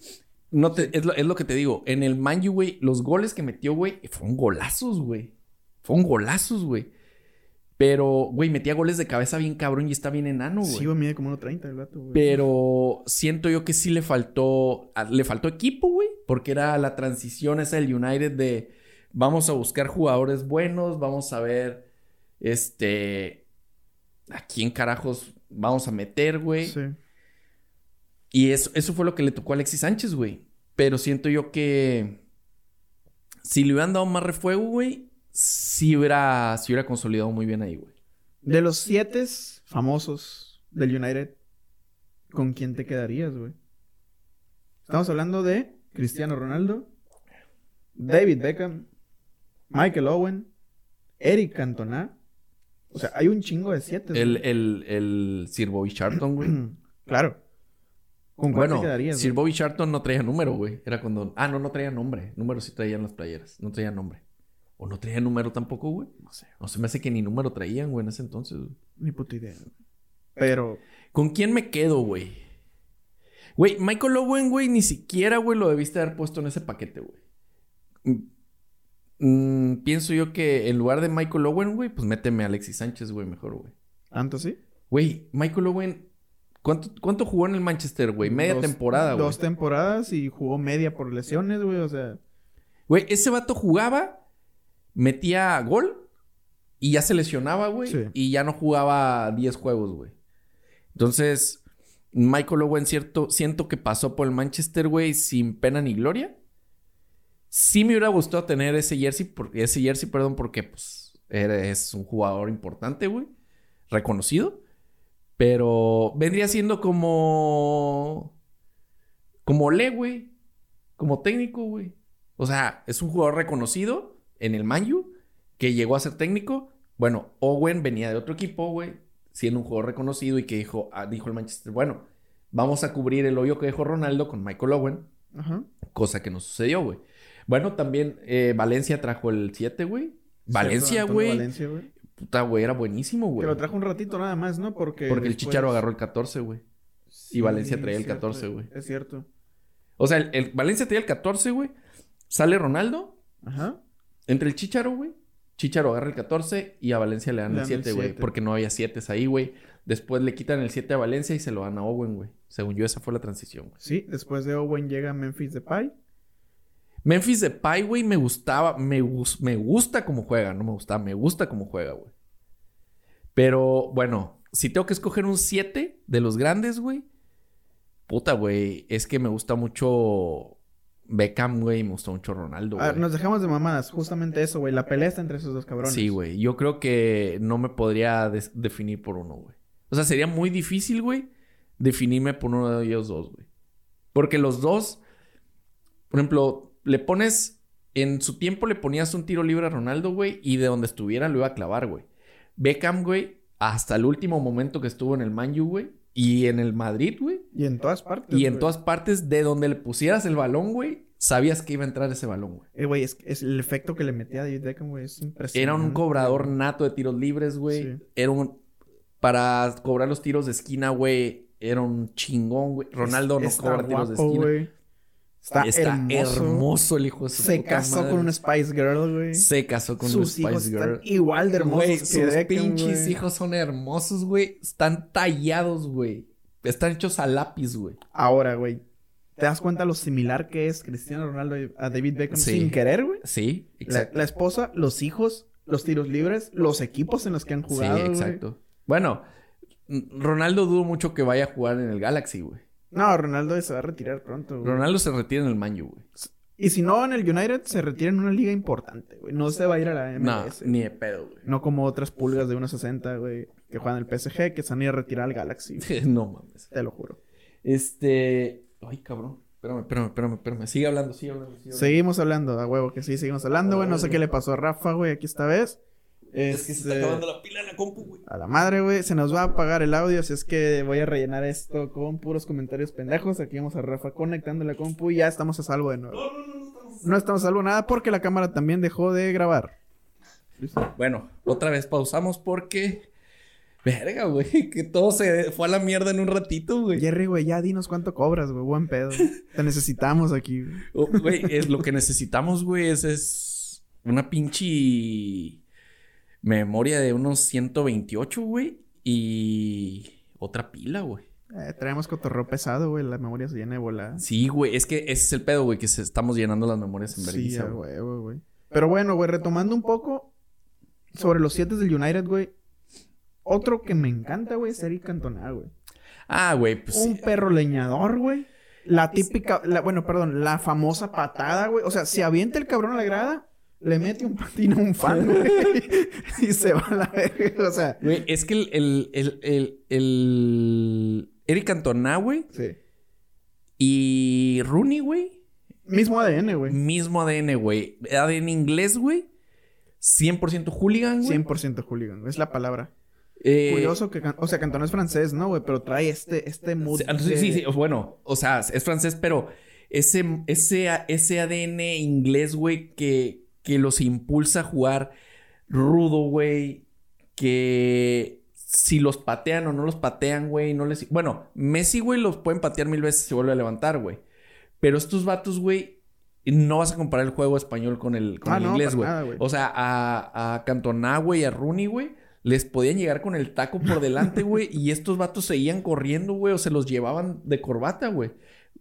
no te, es, lo, es lo que te digo. En el Man U, güey, los goles que metió, güey, fueron golazos, güey. Fueron golazos, güey. Pero, güey, metía goles de cabeza bien cabrón y está bien enano, güey. Sí, güey, mide como 1.30 el gato, güey. Pero siento yo que sí le faltó. Le faltó equipo, güey. Porque era la transición esa del United de. Vamos a buscar jugadores buenos. Vamos a ver. Este. ¿A quién carajos vamos a meter, güey? Sí. Y eso, eso fue lo que le tocó a Alexis Sánchez, güey. Pero siento yo que. Si le hubieran dado más refuego, güey. Sí hubiera, sí hubiera consolidado muy bien ahí, güey. De los siete famosos del United, ¿con quién te quedarías, güey? Estamos hablando de Cristiano Ronaldo, David Beckham, Michael Owen, Eric Cantona. O sea, hay un chingo de siete. El, güey. el, el Sir Bobby Charlton, güey. [clears throat] claro. ¿Con cuál Bueno, te quedarías? Sir? Bobby Charlton no traía número, güey. Era cuando. Ah, no, no traía nombre. Número sí traían las playeras. No traía nombre. ¿O no traía número tampoco, güey? No sé, No se me hace que ni número traían, güey, en ese entonces. güey. ni puta idea. Pero, ¿Con quién me quedo, güey? Güey, Michael Owen, güey, ni siquiera, güey, lo debiste haber puesto en ese paquete, güey. Mm, mm, pienso yo que en lugar de Michael Owen, güey, pues méteme a Alexis Sánchez, güey, mejor, güey. ¿tanto sí? Güey, Michael Owen, ¿cuánto, cuánto jugó en el Manchester, güey? Media Dos- temporada, güey. Dos temporadas y jugó media por lesiones, güey. O sea, Güey, ese vato jugaba, metía gol y ya se lesionaba, güey. Sí. Y ya no jugaba 10 juegos, güey. Entonces, Michael Owen, cierto, siento que pasó por el Manchester, güey, sin pena ni gloria. Sí me hubiera gustado tener ese jersey, porque, ese jersey, perdón, porque pues eres un jugador importante, güey. Reconocido. Pero vendría siendo como... Como Le, güey. Como técnico, güey. O sea, es un jugador reconocido en el Manju que llegó a ser técnico. Bueno, Owen venía de otro equipo, güey, siendo un jugador reconocido y que dijo, ah, dijo el Manchester, bueno, vamos a cubrir el hoyo que dejó Ronaldo con Michael Owen. Ajá. Cosa que no sucedió, güey. Bueno, también eh, Valencia trajo el 7, güey. Valencia, güey. Valencia, güey. Puta, güey, era buenísimo, Que güey. lo trajo un ratito nada más, ¿no? Porque. Porque el Chicharo agarró el 14, güey. Sí, Valencia traía el cierto, 14, güey. Es cierto. O sea, el, el Valencia traía el 14, güey. Sale Ronaldo. Ajá. Entre el Chicharo, güey. Chicharo agarra el 14 y a Valencia le dan Le el dan el 7, güey. 7. Porque no había 7 ahí, güey. Después le quitan el 7 a Valencia y se lo dan a Owen, güey. Según yo, esa fue la transición, güey. Sí, después de Owen llega Memphis Depay. Memphis Depay, güey, me gustaba. Me, gus- me gusta cómo juega. No me gustaba, me gusta cómo juega, güey. Pero, bueno, si tengo que escoger un 7 de los grandes, güey. Puta, güey. Es que me gusta mucho Beckham, güey. Me gusta mucho Ronaldo, güey. nos dejamos de mamadas. Justamente eso, güey. La pelea está entre esos dos cabrones. Sí, güey. Yo creo que no me podría definir por uno, güey. O sea, sería muy difícil, güey, definirme por uno de ellos dos, güey. Porque los dos, por ejemplo, le pones. En su tiempo le ponías un tiro libre a Ronaldo, güey, y de donde estuviera lo iba a clavar, güey. Beckham, güey, hasta el último momento que estuvo en el Man U, güey, y en el Madrid, güey, Y en todas partes. y en güey. todas partes de donde le pusieras el balón, güey, sabías que iba a entrar ese balón, güey. Eh, güey, es, es el efecto que le metía a David Beckham, güey. Es impresionante. Era un cobrador nato de tiros libres, güey. Sí. Era un... Para cobrar los tiros de esquina, güey, era un chingón, güey. Ronaldo no cobra tiros de guapo, esquina. güey. Está, Está hermoso. hermoso. el hijo de su Se casó madre. con una Spice Girl, güey. Se casó con Sus una hijos Spice están Girl. igual de hermosos Güey, sus Beckham, pinches güey. hijos son hermosos, güey. Están tallados, güey. Están hechos a lápiz, güey. Ahora, güey. ¿Te das cuenta lo similar que es Cristiano Ronaldo a David Beckham Sí. sin querer, güey? Sí, La, exacto. la esposa, los hijos, los tiros libres, los equipos en los que han jugado. sí, güey. exacto. Bueno, Ronaldo dudo mucho que vaya a jugar en el Galaxy, güey. No, Ronaldo se va a retirar pronto, güey. Ronaldo se retira en el Man U, güey. Y si no en el United, se retira en una liga importante, güey. No se va a ir a la No, MLS. ni de pedo, güey. No como otras pulgas de 1.60, güey, que juegan el PSG, que se a ir a retirar al Galaxy. [laughs] no mames. Te lo juro. Este. Ay, cabrón. Espérame, espérame, espérame, espérame. Sigue hablando, sigue hablando. Sigue hablando. Seguimos hablando, a huevo que sí, seguimos hablando, güey. No sé qué le pasó a Rafa, güey, aquí esta vez. Es que se está Este, acabando la pila en la compu, güey. A la madre, güey. Se nos va a apagar el audio, así es que voy a rellenar esto con puros comentarios pendejos. Aquí vamos a Rafa conectando la compu y ya estamos a salvo de nuevo. No, no, no, no estamos. No estamos a salvo nada porque la cámara también dejó de grabar. Bueno, otra vez pausamos porque. Verga, güey. [laughs] Que todo se fue a la mierda en un ratito, güey. Jerry, güey, ya dinos cuánto cobras, güey. Buen pedo. Te necesitamos aquí. güey. Oh, es lo que necesitamos, güey, es, es una pinche memoria de unos 128, güey. Y otra pila, güey. Eh, traemos cotorreo pesado, güey. La memoria se llena de volada. Sí, güey. Es que ese es el pedo, güey, que se estamos llenando las memorias en Sí, vergüenza, a güey. güey. Pero bueno, güey, retomando un poco sobre los siete del United, güey. Otro que me encanta, güey, es Eric Cantona, güey. Ah, güey, pues Un sí. perro leñador, güey. La típica, la- bueno, perdón, la famosa patada, güey. O sea, si avienta el cabrón a la grada, le mete un patín a un fan, güey. y se va a la verga. O sea, Güey, es que el, el, el, el, el Eric Cantona, güey, sí. y Rooney, güey, Mismo ADN, güey. mismo ADN, güey. ADN inglés, güey. 100% hooligan, güey. 100% hooligan, es la palabra. Eh, Curioso que, o sea, Cantona es francés, ¿no, güey? Pero trae este, este mood. Sí, sí, de- sí, sí, bueno, o sea, es francés, pero ese, ese, ese ADN inglés, güey, que, que los impulsa a jugar rudo, güey, que si los patean o no los patean, güey, no les... Bueno, Messi, güey, los pueden patear mil veces y se vuelve a levantar, güey. Pero estos vatos, güey, no vas a comparar el juego español con el, con Ah, el no, inglés, güey. O sea, a, a Cantona, güey, a Rooney, güey, les podían llegar con el taco por delante, güey, y estos vatos seguían corriendo, güey, o se los llevaban de corbata, güey.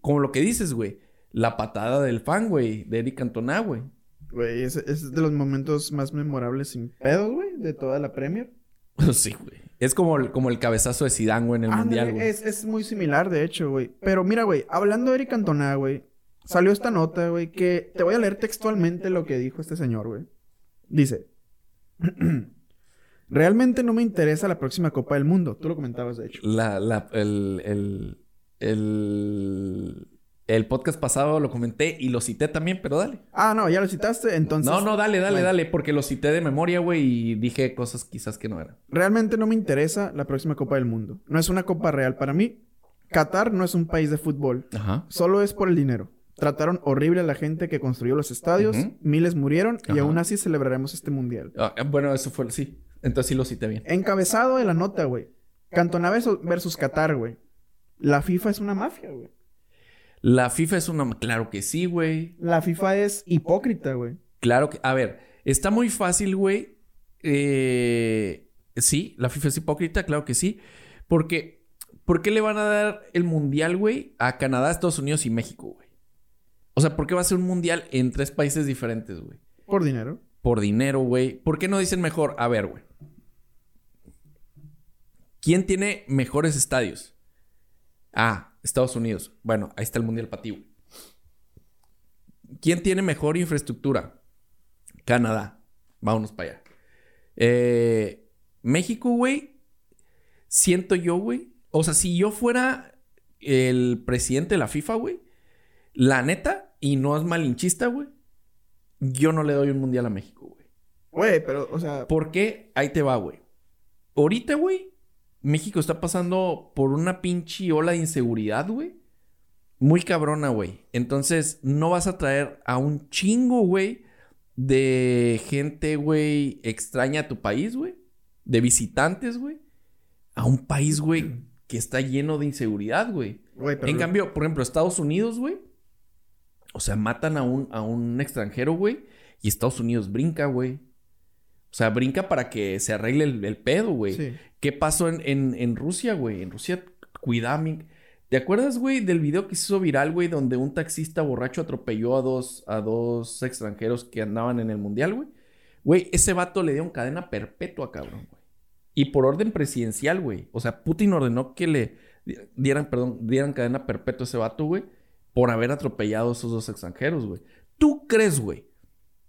Como lo que dices, güey. La patada del fan, güey, de Eric Cantona, güey. Güey, es, es de los momentos más memorables sin pedos, güey, de toda la Premier. [laughs] sí, güey. Es como el, como el cabezazo de Zidane, güey, en el Mundial, güey. es, es muy similar, de hecho, güey. Pero mira, güey, hablando de Eric Cantona, güey, salió esta nota, güey, que te voy a leer textualmente lo que dijo este señor, güey. Dice: [clears throat] Realmente no me interesa la próxima Copa del Mundo. Tú lo comentabas, de hecho. La, la, el, el, el, El podcast pasado lo comenté y lo cité también, pero dale. Ah, no, ya lo citaste, entonces... No, no, dale, dale, Bueno. dale, porque lo cité de memoria, güey, y dije cosas quizás que no eran. Realmente no me interesa la próxima Copa del Mundo. No es una Copa real para mí. Qatar no es un país de fútbol. Ajá. Solo es por el dinero. Trataron horrible a la gente que construyó los estadios. Miles murieron y aún así celebraremos este mundial. Ah, bueno, eso fue, sí. Entonces sí lo cité bien. Encabezado de la nota, güey. Cantona versus Qatar, güey. La FIFA es una mafia, güey. La FIFA es una... Claro que sí, güey. La FIFA es hipócrita, güey. Claro que... A ver, está muy fácil, güey. Eh, sí, la FIFA es hipócrita, claro que sí. Porque... ¿Por qué le van a dar el mundial, güey, a Canadá, Estados Unidos y México, güey? O sea, ¿por qué va a ser un mundial en tres países diferentes, güey? Por dinero. Por dinero, güey. ¿Por qué no dicen mejor? A ver, güey. ¿Quién tiene mejores estadios? Ah, Estados Unidos. Bueno, ahí está el mundial para ti, güey. ¿Quién tiene mejor infraestructura? Canadá. Vámonos para allá. Eh, México, güey. Siento yo, güey. O sea, si yo fuera el presidente de la FIFA, güey. La neta, y no es malinchista, güey. Yo no le doy un mundial a México, güey. Güey, pero, o sea... ¿Por qué? Ahí te va, güey. Ahorita, güey, México está pasando por una pinche ola de inseguridad, güey. Muy cabrona, güey. Entonces, no vas a traer a un chingo, güey, de gente, güey, extraña a tu país, güey. De visitantes, güey. A un país, güey, que está lleno de inseguridad, güey. En lo- cambio, por ejemplo, Estados Unidos, güey. O sea, matan a un, a un extranjero, güey. Y Estados Unidos brinca, güey. O sea, brinca para que se arregle el, el pedo, güey. Sí. ¿Qué pasó en, en, en Rusia, güey? En Rusia, cuidado, mi- ¿Te acuerdas, güey, del video que se hizo viral, güey, donde un taxista borracho atropelló a dos, a dos extranjeros que andaban en el mundial, güey? Güey, ese vato le dieron cadena perpetua, cabrón, güey. Y por orden presidencial, güey. O sea, Putin ordenó que le di- dieran, perdón, dieran cadena perpetua a ese vato, güey, por haber atropellado a esos dos extranjeros, güey. ¿Tú crees, güey,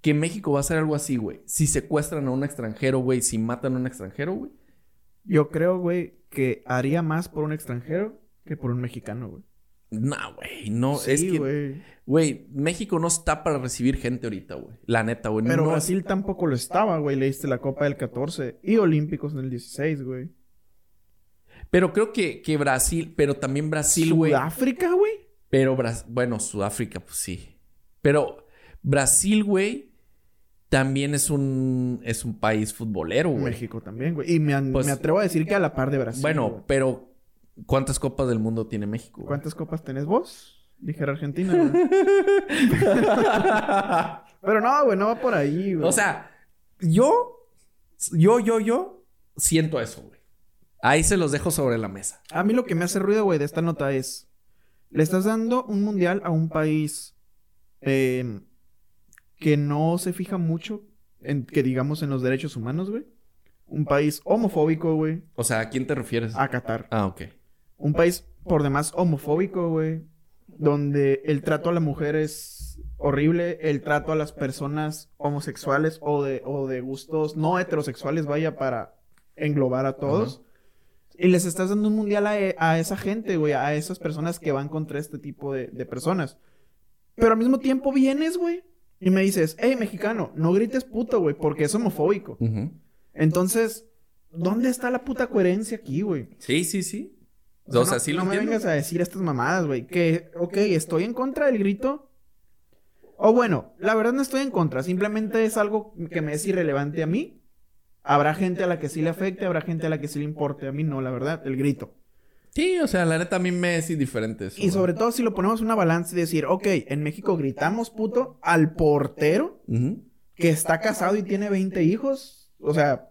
que México va a hacer algo así, güey? Si secuestran a un extranjero, güey, si matan a un extranjero, güey. Yo creo, güey, que haría más por un extranjero que por un mexicano, güey. No, güey, no, es que, güey. güey, México no está para recibir gente ahorita, güey. La neta, güey. Pero no, Brasil tampoco lo estaba, güey. Le diste la Copa del 14 y Olímpicos en el 16, güey. Pero creo que, que Brasil, pero también Brasil, güey. Sudáfrica, güey. Pero, Bras- bueno, Sudáfrica, pues sí. Pero Brasil, güey, también es un, es un país futbolero, güey. México también, güey. Y me, an- Pues- me atrevo a decir que a la par de Brasil. Bueno, güey. pero ¿cuántas copas del mundo tiene México? güey? ¿cuántas copas tenés vos? Dijera Argentina, güey. [laughs] Pero no, güey, no va por ahí, güey. o sea, yo, yo, yo, yo siento eso, güey. Ahí se los dejo sobre la mesa. A mí lo que me hace ruido, güey, de esta nota es... Le estás dando un mundial a un país eh, que no se fija mucho en, que digamos, en los derechos humanos, güey. Un país homofóbico, güey. O sea, ¿a quién te refieres? A Qatar. Ah, ok. Un país por demás homofóbico, güey. Donde el trato a la mujer es horrible. El trato a las personas homosexuales o de, o de gustos no heterosexuales, vaya, para englobar a todos. Y les estás dando un mundial a, e- a esa gente, güey. A esas personas que van contra este tipo de, de personas. Pero al mismo tiempo vienes, güey. Y me dices, hey, mexicano, no grites puto, güey, porque es homofóbico. Entonces, ¿dónde está la puta coherencia aquí, güey? Sí, sí, sí. O sea, no, sí lo no me vengas a decir estas mamadas, güey. Que, ok, estoy en contra del grito. O bueno, la verdad no estoy en contra. Simplemente es algo que me es irrelevante a mí. Habrá gente a la que sí le afecte, habrá gente a la que sí le importe. A mí no, la verdad, el grito. Sí, o sea, la neta a mí me es indiferente eso. Y güey. sobre todo si lo ponemos en una balanza y decir, ok, en México gritamos puto al portero que está casado y tiene 20 hijos. O sea,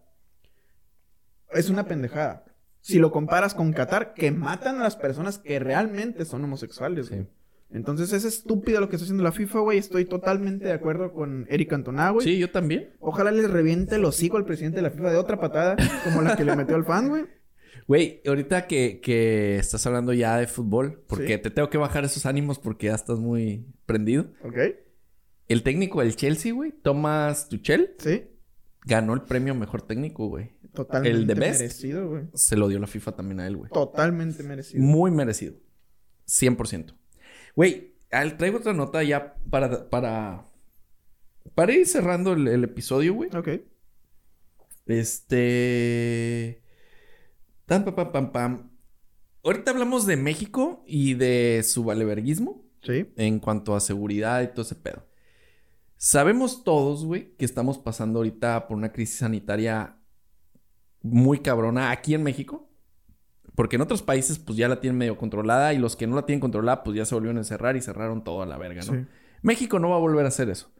es una pendejada. Si lo comparas con Qatar, que matan a las personas que realmente son homosexuales. Sí. Entonces es estúpido lo que está haciendo la FIFA, güey. Estoy totalmente de acuerdo con Eric Cantona, güey. Sí, yo también. Ojalá les reviente el hocico al presidente de la FIFA de otra patada, como la que le metió al fan, güey. Güey, ahorita que, que estás hablando ya de fútbol, porque Sí. te tengo que bajar esos ánimos porque ya estás muy prendido. ¿Ok? El técnico del Chelsea, güey, Thomas Tuchel, Sí. ganó el premio mejor técnico, güey. Totalmente ¿El de Best? merecido, güey. Se lo dio la FIFA también a él, güey. Totalmente merecido. Muy merecido. 100%. Güey, traigo otra nota ya para, para, para ir cerrando el, el episodio, güey. Ok. Este. Pam, pam, pam, pam, pam. Ahorita hablamos de México y de su valeverguismo Sí. en cuanto a seguridad y todo ese pedo. Sabemos todos, güey, que estamos pasando ahorita por una crisis sanitaria muy cabrona aquí en México. Porque en otros países, pues ya la tienen medio controlada y los que no la tienen controlada, pues ya se volvieron a encerrar y cerraron todo a la verga, ¿no? Sí. México no va a volver a hacer eso.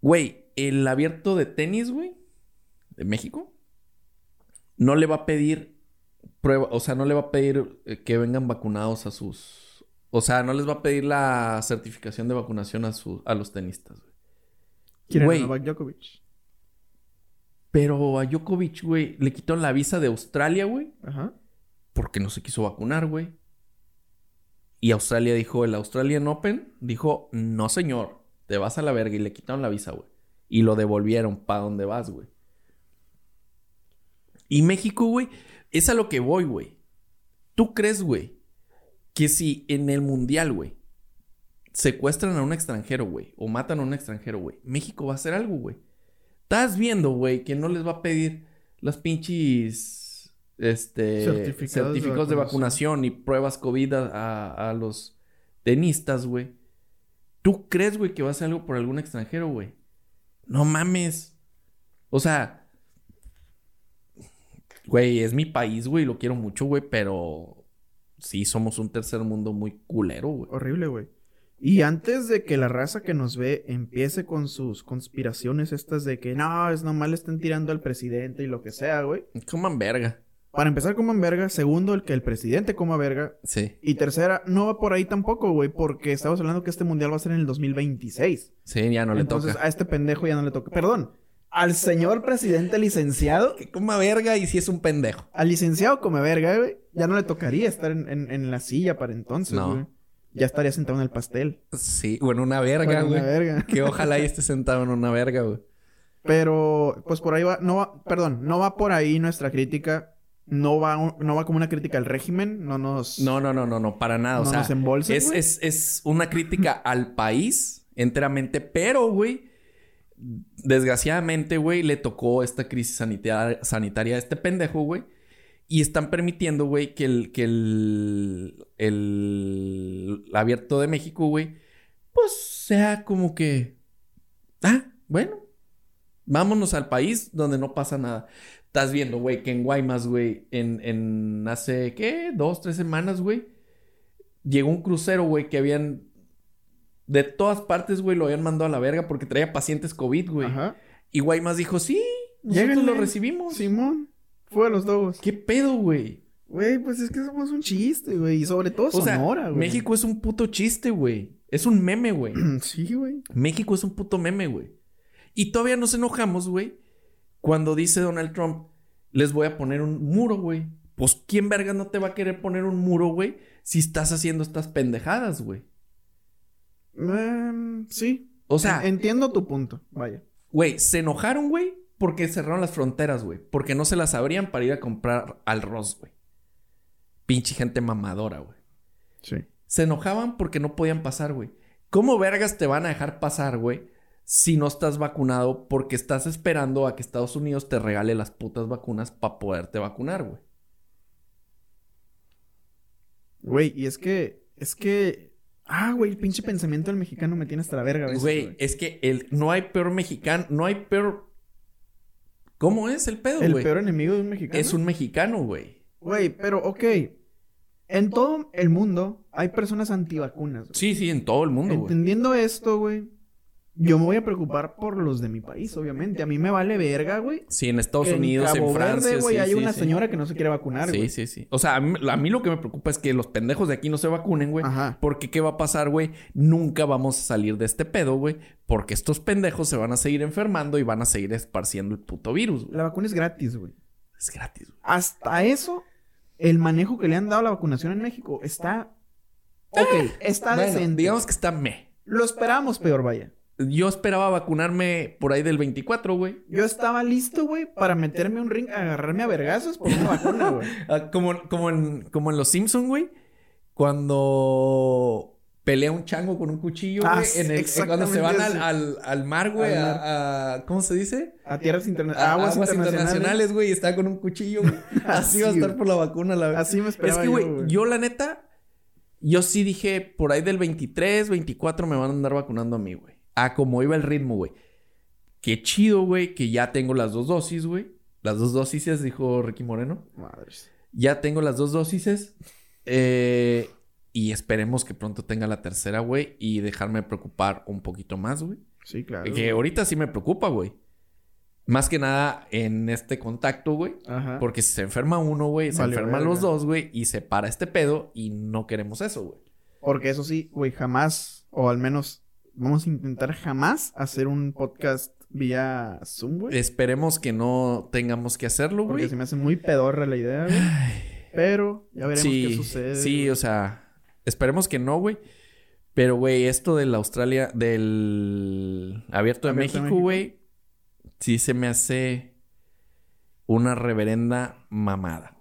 Güey, el abierto de tenis, güey, de México, no le va a pedir prueba, o sea, no le va a pedir eh, que vengan vacunados a sus, o sea, no les va a pedir la certificación de vacunación a su, a los tenistas, güey. ¿Quién era Güey. Novak Djokovic? Pero a Djokovic, güey, le quitaron la visa de Australia, güey, Ajá. porque no se quiso vacunar, güey. Y Australia dijo, el Australian Open dijo, no señor, te vas a la verga y le quitaron la visa, güey. Y lo devolvieron para donde vas, güey. Y México, güey, es a lo que voy, güey. ¿Tú crees, güey, que si en el mundial, güey, secuestran a un extranjero, güey, o matan a un extranjero, güey, México va a hacer algo, güey? Estás viendo, güey, que no les va a pedir las pinches este Certificados certificados, de de, vacunación. y pruebas COVID a- a los tenistas, güey. ¿Tú crees, güey, que va a hacer algo por algún extranjero, güey? No mames. O sea, güey, es mi país, güey, lo quiero mucho, güey, pero sí somos un tercer mundo muy culero, güey. Horrible, güey. Y antes de que la raza que nos ve empiece con sus conspiraciones estas de que no, es nomás le están tirando al presidente y lo que sea, güey. Coman verga. Para empezar, coman verga. Segundo, el que el presidente coma verga. Sí, Y tercera, no va por ahí tampoco, güey, porque estamos hablando que este mundial va a ser en el 2026. sí, ya no le Entonces, toca. a este pendejo ya no le toca. Perdón, al señor presidente licenciado, Que coma verga y si es un pendejo. al licenciado come verga, güey, ya no le tocaría estar en, en- en la silla para entonces, No. güey. Ya estaría sentado en el pastel. Sí, o en una verga, güey. una verga. [laughs] Que ojalá y esté sentado en una verga, güey. Pero, pues por ahí va, no va, perdón, no va por ahí nuestra crítica. No va, no va como una crítica al régimen, no nos, No, no, no, no, no, para nada. no o sea, nos embolsen, es, güey. es, es una crítica al país enteramente, pero, güey, desgraciadamente, güey, le tocó esta crisis sanitaria, a este pendejo, güey. Y están permitiendo, güey, que el, que el, el abierto de México, güey, pues sea como que, ah, bueno, vámonos al país donde no pasa nada. Estás viendo, güey, que en Guaymas, güey, en, en hace, ¿qué? Dos, tres semanas, güey. Llegó un crucero, güey, que habían... De todas partes, güey, lo habían mandado a la verga porque traía pacientes COVID, güey. Ajá. Y Guaymas dijo, sí, nosotros Lléguenle. lo recibimos. Simón, fue a los dos. ¿Qué pedo, güey? Güey, pues es que somos un chiste, güey. Y sobre todo O sea, Sonora, güey. México es un puto chiste, güey. Es un meme, güey. [clears throat] Sí, güey. México es un puto meme, güey. Y todavía nos enojamos, güey, cuando dice Donald Trump, les voy a poner un muro, güey. Pues, ¿quién verga no te va a querer poner un muro, güey, si estás haciendo estas pendejadas, güey? Em, sí. O sea, En- entiendo tu punto. Vaya. güey, se enojaron, güey, porque cerraron las fronteras, güey. Porque no se las abrían para ir a comprar al Ross, güey. Pinche gente mamadora, güey. Sí. Se enojaban porque no podían pasar, güey. ¿Cómo vergas te van a dejar pasar, güey? Si no estás vacunado porque estás esperando a que Estados Unidos te regale las putas vacunas para poderte vacunar, güey. Güey, y es que, es que, ah, güey, el pinche pensamiento del mexicano me tiene hasta la verga Güey, es que el, no hay peor mexicano, no hay peor... ¿Cómo es el pedo, El güey? peor enemigo de un mexicano. Es un mexicano, güey. Güey, pero ok. En todo el mundo hay personas antivacunas. güey. Sí, sí, en todo el mundo, güey. Entendiendo esto, güey, yo me voy a preocupar por los de mi país, obviamente. A mí me vale verga, güey. Sí, en Estados Unidos, en, en, Cabo Francia, Verde, güey, sí, hay sí, una sí. señora que no se quiere vacunar, Sí, güey. sí, sí. O sea, a mí, a mí lo que me preocupa es que los pendejos de aquí no se vacunen, güey. Ajá. Porque ¿qué va a pasar, güey? Nunca vamos a salir de este pedo, güey. Porque estos pendejos se van a seguir enfermando y van a seguir esparciendo el puto virus, güey. La vacuna es gratis, güey. Es gratis, güey. Hasta eso, el manejo que le han dado a la vacunación en México está... Ok, está Bueno, decente. digamos que está me. Lo esperamos peor, vaya. Yo esperaba vacunarme por ahí del 24, güey. Yo estaba listo, güey, para meterme un ring, agarrarme a vergazos por una vacuna, güey. [laughs] Ah, como, como, en, como en Los Simpson, güey. cuando pelea un chango con un cuchillo, Ah, güey. sí, en el, en cuando se van al, al, al mar, güey. A, a- ¿Cómo se dice? A tierras A- internacionales. Aguas, internacionales. internacionales, güey. y Está con un cuchillo, güey. [laughs] Así va a estar por la vacuna, la verdad. Así me Es esperaba que, yo, güey, yo, la neta, yo sí dije, por ahí del 23, 24 me van a andar vacunando a mí, güey. A como iba el ritmo, güey. Qué chido, güey, que ya tengo las dos dosis, güey. Las dos dosis, dijo Ricky Moreno. Madres. Ya tengo las dos dosis. Eh, y esperemos que pronto tenga la tercera, güey. Y dejarme preocupar un poquito más, güey. Sí, claro. Que güey. ahorita sí me preocupa, güey. Más que nada en este contacto, güey. Ajá. Porque si se enferma uno, güey, se enferman los dos, güey, y se para este pedo y no queremos eso, güey. Porque eso sí, güey, jamás, o al menos vamos a intentar jamás hacer un podcast vía Zoom, güey. Esperemos que no tengamos que hacerlo, Porque güey. se me hace muy pedorra la idea, güey. Pero ya veremos Sí, qué sucede. sí, güey. o sea, esperemos que no, güey. Pero, güey, esto de la Australia, del Abierto de Abierto de México, México. güey, sí se me hace una reverenda mamada.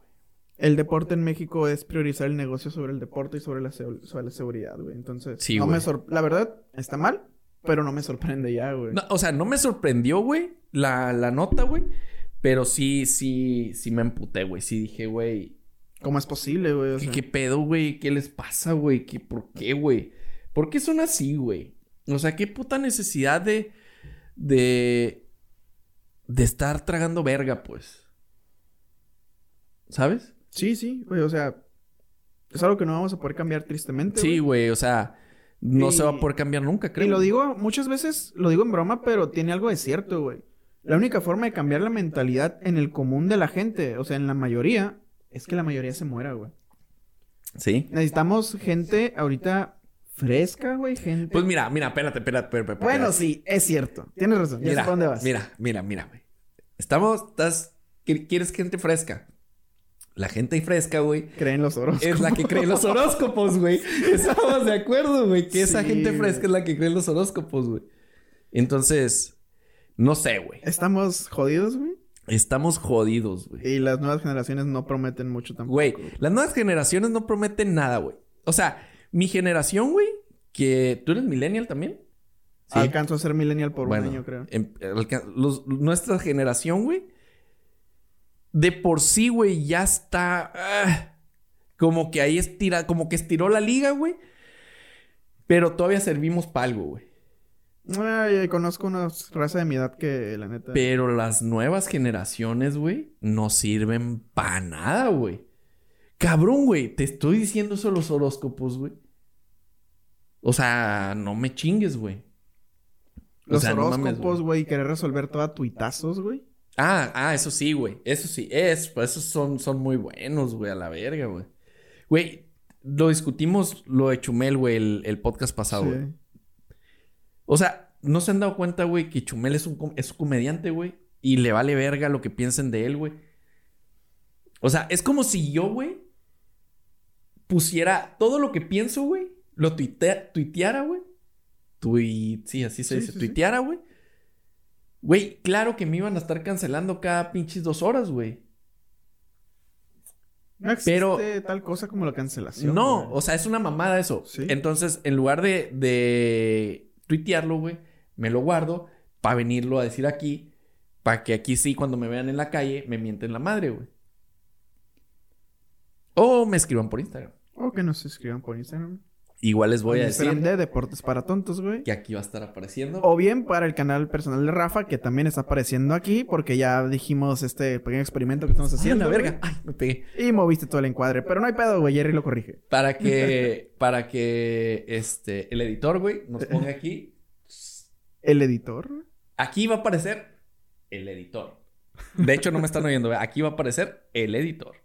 El deporte en México es priorizar el negocio sobre el deporte y sobre la, sobre la seguridad, güey. Entonces, Sí, no güey. me la verdad, está mal, pero no me sorprende ya, güey. No, o sea, no me sorprendió, güey, la, la nota, güey. Pero sí, sí, sí me emputé, güey. Sí dije, güey, ¿Cómo es posible, güey? O ¿qué, qué pedo, güey? ¿Qué les pasa, güey? ¿Qué, ¿Por qué, güey? ¿Por qué son así, güey? O sea, qué puta necesidad de. de. de estar tragando verga, pues. ¿Sabes? Sí, sí, güey, o sea, es algo que no vamos a poder cambiar tristemente. Sí, güey. o sea, no Y- se va a poder cambiar nunca, creo. Y lo digo muchas veces, lo digo en broma, pero tiene algo de cierto, güey. La única forma de cambiar la mentalidad en el común de la gente, o sea, en la mayoría, es que la mayoría se muera, güey. Sí. Necesitamos gente ahorita fresca, güey, gente. Pues mira, mira, espérate, espérate, espérate. espérate. bueno, sí, es cierto. Tienes razón. Ya sé Mira, para dónde vas. mira, mira, mira, güey. Estamos, estás, qui- quieres gente fresca. La gente fresca, güey, Creen los oros. es la que cree en los horóscopos, güey. [laughs] Estamos de acuerdo, güey, que esa gente fresca es la que cree en los horóscopos, güey. Entonces, no sé, güey. Estamos jodidos, güey. Estamos jodidos, güey. Y las nuevas generaciones no prometen mucho tampoco. Güey, las nuevas generaciones no prometen nada, güey. O sea, mi generación, güey, que tú eres millennial también. Sí. Alcanzo a ser millennial por Bueno, un año, creo. em- alca- los- nuestra generación, güey, de por sí, güey, ya está ah, como que ahí estira, como que estiró la liga, güey. Pero todavía servimos para algo, güey. Ay, conozco una raza de mi edad que, la neta... Pero las nuevas generaciones, güey, no sirven para nada, güey. Cabrón, güey, te estoy diciendo eso los horóscopos, güey. O sea, no me chingues, güey. O Los sea, no horóscopos, güey, querer resolver todo a tuitazos, güey. Ah, ah, eso sí, güey. Eso sí, es, pues esos son, son muy buenos, güey, a la verga, güey. Güey, lo discutimos lo de Chumel, güey, el, el podcast pasado, güey. O sea, no se han dado cuenta, güey, que Chumel es un, es un comediante, güey. Y le vale verga lo que piensen de él, güey. O sea, es como si yo, güey, pusiera todo lo que pienso, güey, lo tuitea- tuiteara, güey. Tui... Sí, así se Sí, dice, sí. tuiteara, güey. Güey, claro que me iban a estar cancelando cada pinches dos horas, güey. No existe Pero- tal cosa como la cancelación. No, güey. o sea, es una mamada eso. Sí. Entonces, en lugar de, de tuitearlo, güey, me lo guardo para venirlo a decir aquí, para que aquí sí, cuando me vean en la calle, me mienten la madre, güey. O me escriban por Instagram. O que nos escriban por Instagram. Igual les voy a decir de Deportes para Tontos, güey. que aquí va a estar apareciendo. O bien para el canal personal de Rafa, que también está apareciendo aquí, porque ya dijimos este pequeño experimento que estamos Ay, haciendo. la güey. verga. Ay, me pegué. Y moviste todo el encuadre. Pero no hay pedo, güey. Jerry lo corrige. [laughs] Para que, para que, este, el editor, güey, nos ponga aquí. El editor. Aquí va a aparecer el editor. De hecho, no me están oyendo. Aquí va a aparecer el editor.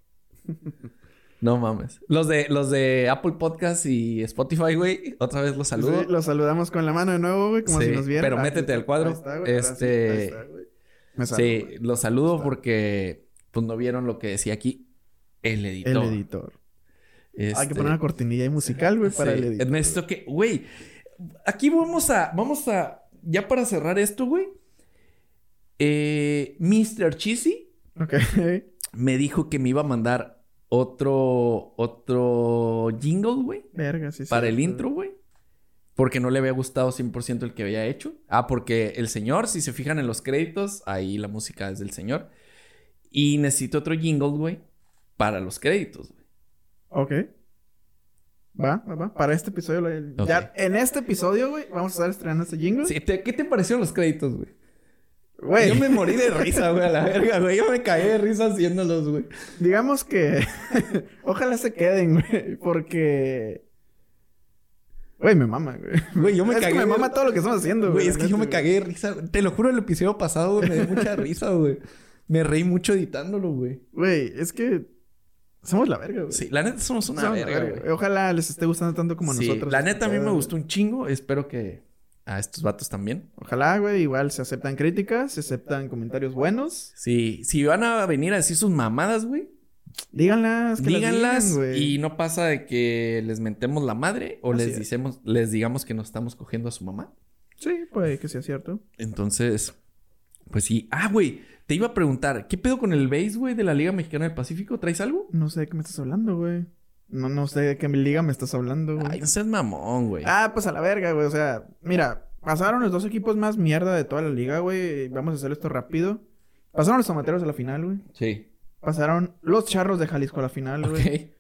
[laughs] No mames. Los de, los de Apple Podcast y Spotify, güey, otra vez los saludo. Sí, los saludamos con la mano de nuevo, güey, como Sí, si nos vieran. pero Ah, métete al cuadro. ahí está, güey. Este- ahí está, güey. Me salgo, sí, güey. los saludo Está. porque pues no vieron lo que decía aquí. El editor. El editor. Hay que Este, poner una cortinilla ahí musical, güey, para sí, el editor. Que, güey, aquí vamos a, vamos a, ya para cerrar esto, güey. Eh, Mr. Cheesy Ok. me dijo que me iba a mandar otro, otro jingle, güey. Verga, sí, sí. Para el intro, güey. Porque no le había gustado 100% el que había hecho. Ah, porque el señor, si se fijan en los créditos, ahí la música es del señor. Y necesito otro jingle, güey, para los créditos, güey. Ok. Va, va, va. Para este episodio, lo- Ok. ya en este episodio, güey, vamos a estar estrenando este jingle. Sí, te- ¿Qué te parecieron los créditos, güey? Güey, Yo me morí de risa, güey, a la verga, güey. Yo me caí de risa haciéndolos, güey. digamos que [laughs] ojalá se queden, güey, porque güey, me mama, güey. Güey, yo me es cagué. que me mama todo lo que estamos haciendo, Güey, es que yo me cagué de risa. Te lo juro, el episodio pasado güey, me dio mucha risa, güey. Me reí mucho editándolo, güey. Güey, es que somos la verga, güey. Sí, la neta somos una Somos verga, güey. Ojalá les esté gustando tanto como a Sí, nosotros. la neta a mí me pedo, gustó un chingo. Espero que a estos vatos también. Ojalá, güey, igual se aceptan críticas, se aceptan comentarios buenos. Sí, si van a venir a decir sus mamadas, güey, Díganlas, que las díganlas digan, güey. y no pasa de que les mentemos la madre o Así les es. dicemos, les digamos que nos estamos cogiendo a su mamá. Sí, puede que sea cierto. Entonces, pues sí. Ah, güey, te iba a preguntar, ¿qué pedo con el base, güey, de la Liga Mexicana del Pacífico? ¿Traes algo? No sé de qué me estás hablando, güey. No, no sé de qué liga me estás hablando, güey. Ay, no seas mamón, güey. Ah, pues a la verga, güey. O sea, mira, pasaron los dos equipos más mierda de toda la liga, güey. Vamos a hacer esto rápido. Pasaron los tomateros a la final, güey. Sí. Pasaron los charros de Jalisco a la final, güey. Ok.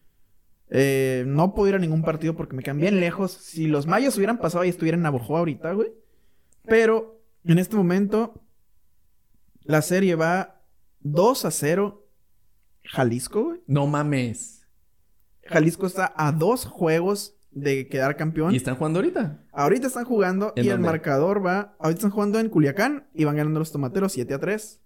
Eh, no puedo ir a ningún partido porque me quedan bien lejos. Si los mayos hubieran pasado y estuvieran en Navojoa ahorita, güey. Pero en este momento, la serie va 2 a 0. Jalisco, güey. No mames. Jalisco está a dos juegos de quedar campeón. ¿Y están jugando ahorita? Ahorita están jugando ¿En y el marcador va. Ahorita están jugando en Culiacán y van ganando los tomateros 7 a 3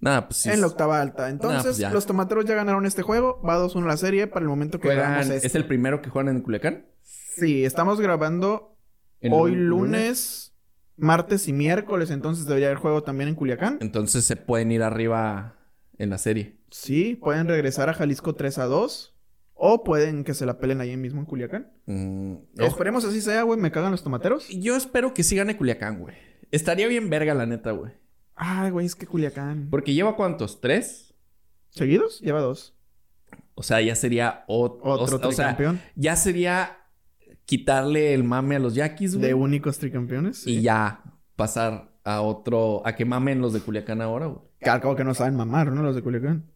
Nada, pues sí. en la octava alta. Entonces, pues los tomateros ya ganaron este juego. Va 2-1 la serie para el momento que Juegan- esto. ¿Es el primero que juegan en Culiacán? Sí, estamos grabando ¿El hoy lu- lunes, martes y miércoles. Entonces debería haber juego también en Culiacán. Entonces se pueden ir arriba en la serie. Sí, pueden regresar a Jalisco 3 a 2. O pueden que se la pelen ahí mismo en Culiacán. Mm. Esperemos así sea, güey. Me cagan los tomateros. Yo espero que sí gane Culiacán, güey. Estaría bien verga, la neta, güey. Ay, güey, es que Culiacán. Porque lleva cuántos? ¿Tres? ¿Seguidos? Lleva dos. O sea, ya sería ot- Otro o, o sea, tricampeón. ya sería quitarle el mame a los Yaquis, güey. de únicos tricampeones. sí. Y ya pasar a otro, a que mamen los de Culiacán ahora, güey. Cabo que no saben mamar, ¿no? Los de Culiacán.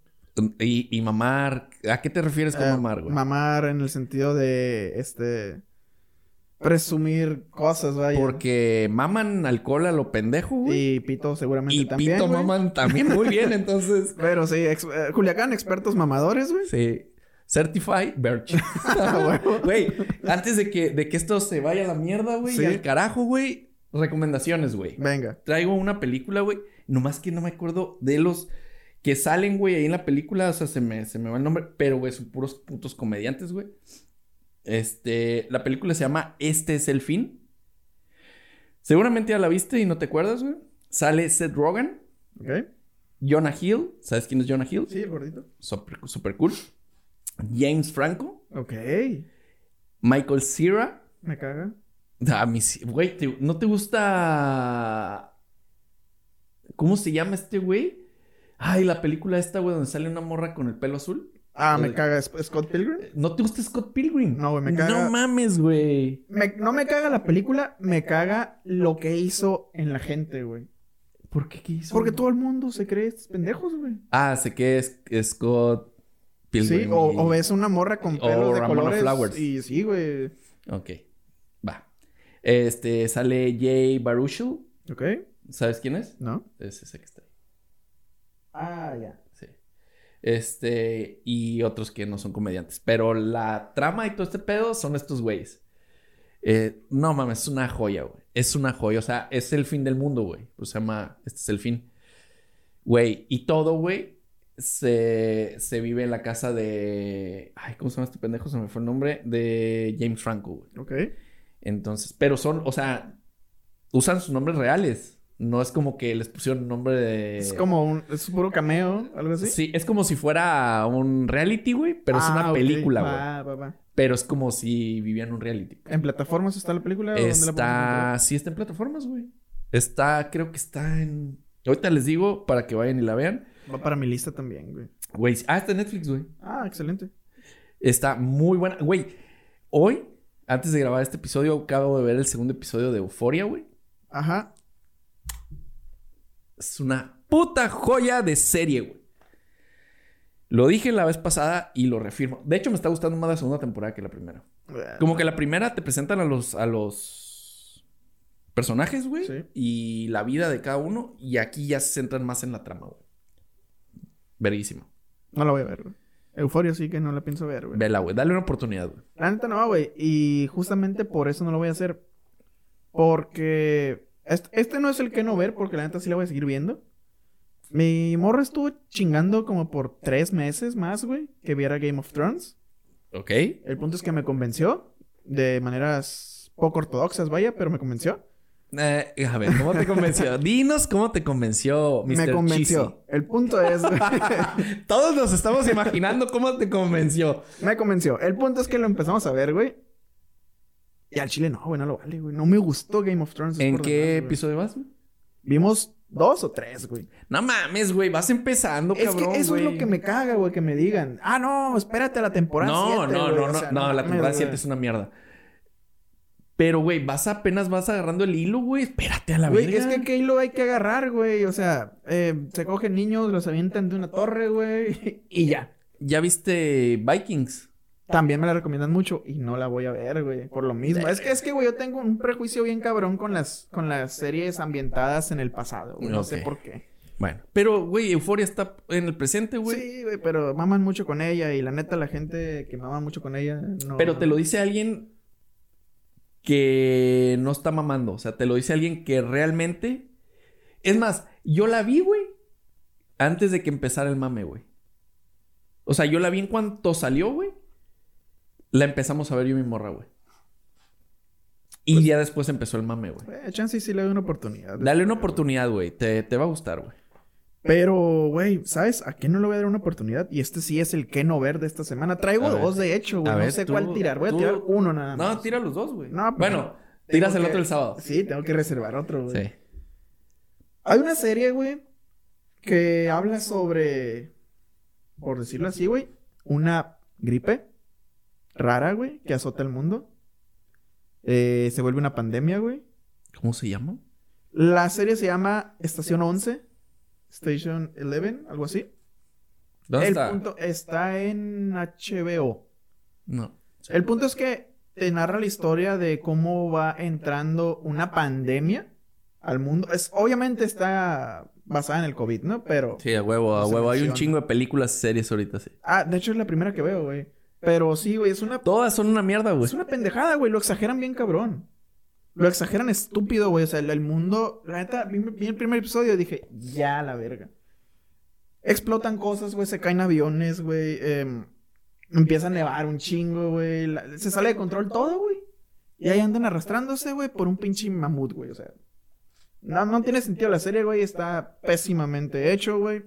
Y, y mamar, ¿a qué te refieres con Eh, mamar, güey? Mamar en el sentido de, este... Presumir cosas, vaya. Porque maman alcohol a lo pendejo, güey. Y Pito seguramente Y, también, pito güey. maman también muy [laughs] bien, entonces. Pero sí, ex- eh, Culiacán, expertos mamadores, güey. Sí. Certified Birch. A [laughs] huevo. Güey, antes de que, de que esto se vaya a la mierda, güey, Sí. y al carajo, güey. Recomendaciones, güey. Venga. Traigo una película, güey. Nomás que no me acuerdo de los que salen, güey, ahí en la película. O sea, se me, se me va el nombre. Pero, güey, son puros putos comediantes, güey. Este, la película se llama Este es el fin. Seguramente ya la viste y no te acuerdas, güey. Sale Seth Rogen, ¿Ok? Jonah Hill. ¿Sabes quién es Jonah Hill? Sí, el gordito. Super, super cool. James Franco. Ok. Michael Cera. Me caga. A mí sí- güey, ¿no te gusta... ¿Cómo se llama este güey? Ay, la película esta, güey, donde sale una morra con el pelo azul. Ah, me Oye. caga ¿Es- Scott Pilgrim. ¿No te gusta Scott Pilgrim? No, güey, me caga. No mames, güey. Me- no me caga la película, me caga lo que hizo en la gente, güey. ¿Por qué? ¿Qué hizo? Porque todo el mundo se cree estos pendejos, güey. Ah, sé que es Scott Sí, Pilgrim. o, y- o ves una morra con o pelos de Ramona colores. Flowers. Y sí, güey. Ok, va. Este, sale Jay Baruchel. ¿Ok? ¿Sabes quién es? ¿No? Es ese que está. Ah, ya. Sí. Este, y otros que no son comediantes. Pero la trama y todo este pedo son estos güeyes. Eh, no mames, es una joya, güey. Es una joya. O sea, es el fin del mundo, güey. Pues se llama, este es el fin. Güey, y todo, güey, se, se vive en la casa de... Ay, ¿cómo se llama este pendejo? Se me fue el nombre. De James Franco, güey. Ok. Entonces, pero son, o sea, usan sus nombres reales. No es como que les pusieron nombre de... Es como un... Es puro cameo, algo así. Sí, es como si fuera un reality, güey, pero es Ah, una película, güey. Va, va, va. Pero es como si vivían un reality. ¿En plataformas está la película? o dónde la podemos Está, encontrar? sí está en plataformas, güey. Está, creo que está en... Ahorita les digo para que vayan y la vean. Va para mi lista también, güey. Güey, ah, está en Netflix, güey. Ah, excelente. Está muy buena. Güey, hoy, antes de grabar este episodio, acabo de ver el segundo episodio de Euforia, güey. Ajá. Es una puta joya de serie, güey. Lo dije la vez pasada y lo reafirmo. De hecho, me está gustando más la segunda temporada que la primera. Como que la primera te presentan a los, a los personajes, güey. Sí. Y la vida de cada uno. Y aquí ya se centran más en la trama, güey. Verguísimo. No la voy a ver, güey. Euforia sí que no la pienso ver, güey. Vela, güey. Dale una oportunidad, güey. La neta no, güey. Y justamente por eso no lo voy a hacer. Porque este, no es el que no ver, porque la neta sí la voy a seguir viendo. Mi morra estuvo chingando como por tres meses más, güey, que viera Game of Thrones. Ok. El punto es que me convenció de maneras poco ortodoxas, vaya, pero me convenció. Eh, a ver, ¿cómo te convenció? [laughs] Dinos cómo te convenció, Mr. Me convenció. El punto es, Cheesy. [laughs] Todos nos estamos imaginando cómo te convenció. me convenció. El punto es que lo empezamos a ver, güey. Y al chile no, güey, no lo vale, güey. No me gustó Game of Thrones. es ¿En qué demás, episodio vas? Vimos dos o tres, güey. No mames, güey. Vas empezando, Es cabrón, que eso güey. es lo que me caga, güey, que me digan. Ah, no, espérate a la temporada No, siete, no, güey". no, O no, sea, no, la temporada güey. 7 es una mierda. Pero, güey, vas apenas vas agarrando el hilo, güey. Espérate a la Güey, verga. es que Halo hay que agarrar, güey. O sea, eh, se cogen niños, los avientan de una torre, güey. [laughs] Y ya. ¿Ya viste Vikings? También me la recomiendan mucho y no la voy a ver, güey. Por lo mismo. Es que, es que, güey, yo tengo un prejuicio bien cabrón con las, con las series ambientadas en el pasado, güey. No sé por qué. Bueno. Pero, güey, Euforia está en el presente, güey. Sí, güey, pero maman mucho con ella y la neta, la gente que mama mucho con ella, no. Pero te lo dice alguien que no está mamando. O sea, te lo dice alguien que realmente. Es más, yo la vi, güey, antes de que empezara el mame, güey. O sea, yo la vi en cuanto salió, güey. La empezamos a ver yo y mi morra, güey. Y Pues ya después empezó el mame, güey. Eh, chance sí le doy una oportunidad. Dale una oportunidad, güey. Te, te va a gustar, güey. Pero, güey, ¿sabes? ¿A qué no le voy a dar una oportunidad? Y este sí es el que no ver de esta semana. Traigo A ver. dos, de hecho, güey. No ver, sé tú- cuál tirar. Voy a tirar uno nada más. No, tira los dos, güey. No, bueno, tiras el que- otro el sábado. Sí, tengo que reservar otro, güey. Sí. Hay una serie, güey, que habla sobre, por decirlo así, güey, una gripe rara, güey, que azota el mundo. Eh, se vuelve una pandemia, güey. ¿Cómo se llama? La serie se llama Estación 11, Station 11, algo así. ¿Dónde el está? punto está en HBO. No. El punto es que te narra la historia de cómo va entrando una pandemia al mundo. Es, obviamente está basada en el COVID, ¿no? Pero... Sí, a huevo, a huevo. Hay un chingo de películas, series ahorita, sí. Ah, de hecho es la primera que veo, güey. Pero sí, güey, es una... Todas son una mierda, güey. Es una pendejada, güey. Lo exageran bien cabrón. Lo exageran estúpido, güey. O sea, el, el mundo... La neta, vi, vi el primer episodio y dije, ya la verga. Explotan cosas, güey. Se caen aviones, güey. em, empieza a nevar un chingo, güey. Se sale de control todo, güey. Y ahí andan arrastrándose, güey, por un pinche mamut, güey. O sea... No, no tiene sentido la serie, güey. Está pésimamente hecho, güey.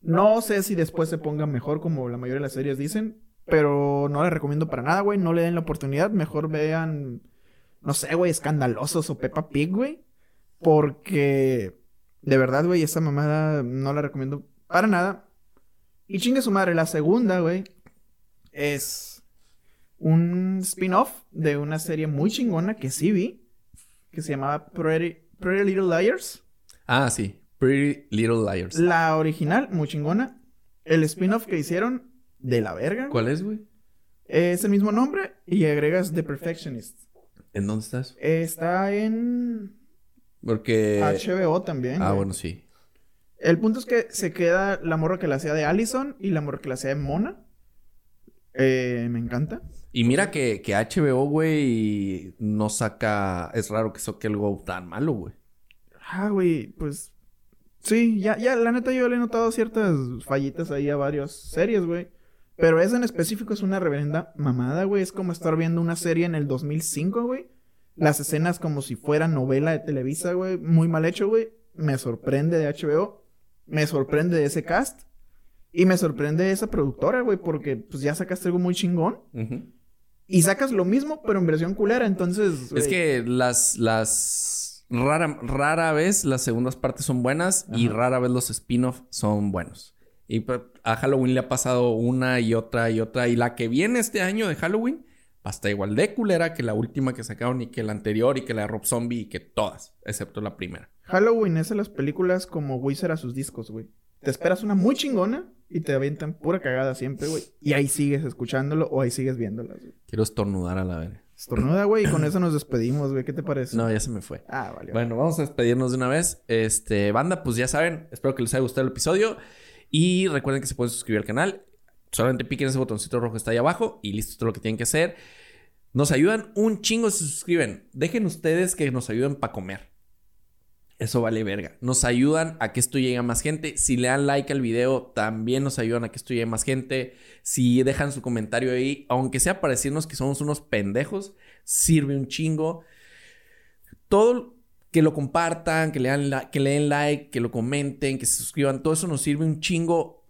No sé si después se ponga mejor como la mayoría de las series dicen. Pero no la recomiendo para nada, güey. No le den la oportunidad. Mejor vean, no sé, güey, escandalosos o Peppa Pig, güey. Porque, de verdad, güey, esa mamada no la recomiendo para nada. Y chingue su madre, la segunda, güey, es un spin-off de una serie muy chingona que sí vi. Que se llamaba Pretty, Pretty Little Liars. Ah, sí. Pretty Little Liars. La original, muy chingona. El spin-off que hicieron, de la verga. ¿Cuál es, güey? Es el mismo nombre y agregas The Perfectionist. ¿En dónde estás? Está en Porque... HBO también. Ah, güey. bueno, sí. El punto es que se queda la morra que la hacía de Allison y la morra que la hacía de Mona. Eh, me encanta. Y mira que, que HBO, güey, no saca... Es raro que saque algo tan malo, güey. Ah, güey, pues. Sí, ya, ya, la neta yo le he notado ciertas fallitas ahí a varias series, güey. Pero esa en específico es una reverenda mamada, güey. Es como estar viendo una serie en el 2005, güey. Las escenas como si fuera novela de Televisa, güey. Muy mal hecho, güey. Me sorprende de HBO. Me sorprende de ese cast. Y me sorprende de esa productora, güey. Porque pues ya sacaste algo muy chingón. Y sacas lo mismo, pero en versión culera. Entonces... Es que las... las... Rara, rara vez las segundas partes son buenas y rara vez los spin-off son buenos. Y pues, a Halloween le ha pasado una y otra y otra. Y la que viene este año de Halloween va a estar igual de culera que la última que sacaron y que la anterior y que la de Rob Zombie y que todas, excepto la primera. Halloween es en las películas como Wizard a sus discos, güey. Te esperas una muy chingona y te avientan pura cagada siempre, güey. Y ahí sigues escuchándolo o ahí sigues viéndola, güey. Quiero estornudar a la vez. Estornuda, güey, y con eso nos despedimos, güey. ¿Qué te parece? No, ya se me fue. Ah, vale. Bueno, vamos a despedirnos de una vez. Este, banda, pues ya saben, espero que les haya gustado el episodio. Y recuerden que se pueden suscribir al canal. Solamente piquen ese botoncito rojo que está ahí abajo y listo todo lo que tienen que hacer. Nos ayudan un chingo si se suscriben. Dejen ustedes que nos ayuden para comer. Eso vale verga. Nos ayudan a que esto llegue a más gente. Si le dan like al video, también nos ayudan a que esto llegue a más gente. Si dejan su comentario ahí, aunque sea para decirnos que somos unos pendejos, sirve un chingo. Todo que lo compartan, que le, dan que le den like, que lo comenten, que se suscriban, todo eso nos sirve un chingo.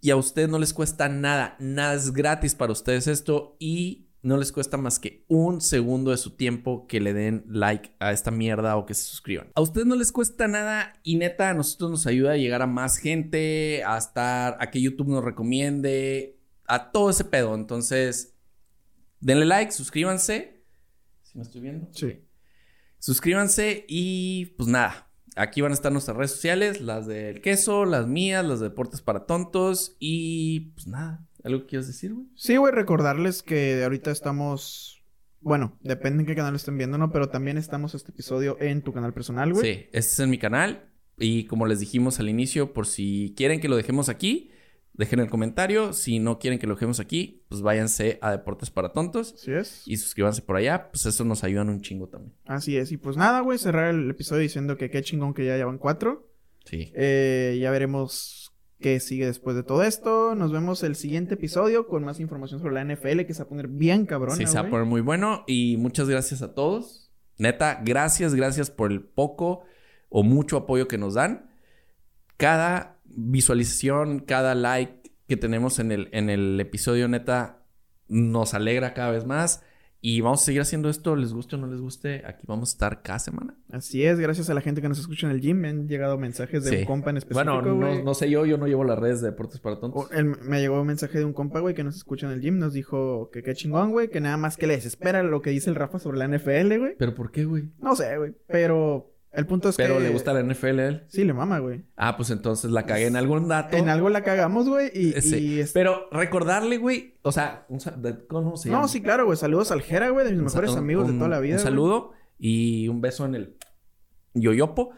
Y a ustedes no les cuesta nada. Nada es gratis para ustedes esto. Y no les cuesta más que un segundo de su tiempo que le den like a esta mierda o que se suscriban. A ustedes no les cuesta nada y neta a nosotros nos ayuda a llegar a más gente, a estar, a que YouTube nos recomiende, a todo ese pedo. Entonces, denle like, suscríbanse. ¿Si me estoy viendo? Sí. Suscríbanse y pues nada. Aquí van a estar nuestras redes sociales, las del queso, las mías, las de deportes para tontos y pues nada. ¿Algo que quieras decir, güey? Sí, güey, recordarles que ahorita estamos. Bueno, depende en qué canal estén viendo, ¿no? Pero también estamos este episodio en tu canal personal, güey. Sí, este es en mi canal. Y como les dijimos al inicio, por si quieren que lo dejemos aquí, dejen el comentario. Si no quieren que lo dejemos aquí, pues váyanse a Deportes para Tontos. Así es. Y suscríbanse por allá. Pues eso nos ayuda un chingo también. Así es. Y pues nada, güey, cerrar el episodio diciendo que qué chingón que ya llevan cuatro. Sí. Eh, ya veremos qué sigue después de todo esto. Nos vemos el siguiente episodio con más información sobre la NFL que se va a poner bien cabrón. Sí, se va a poner muy bueno. Y muchas gracias a todos. Neta, gracias, gracias por el poco o mucho apoyo que nos dan. Cada visualización, cada like que tenemos en el, en el episodio, neta, nos alegra cada vez más. Y vamos a seguir haciendo esto, les guste o no les guste, aquí vamos a estar cada semana. Así es, gracias a la gente que nos escucha en el gym, me han llegado mensajes de un compa en específico. Bueno, no, no, sé yo, yo no llevo las redes de Deportes para Tontos. me llegó un mensaje de un compa, güey, que nos escucha en el gym, nos dijo que qué chingón, güey, que nada más que le desespera lo que dice el Rafa sobre la NFL, güey. ¿Pero por qué, güey? No sé, güey, pero el punto es que. ¿Pero le gusta la NFL a él? Sí, le mama, güey. Ah, pues entonces la cagué en algún dato. En algo la cagamos, güey. Y, Pero recordarle, güey. O sea, ¿cómo se llama? No, sí, claro, güey. Saludos al Jera, güey, de mis mejores amigos de toda la vida. Un saludo y un beso en el yoyopo.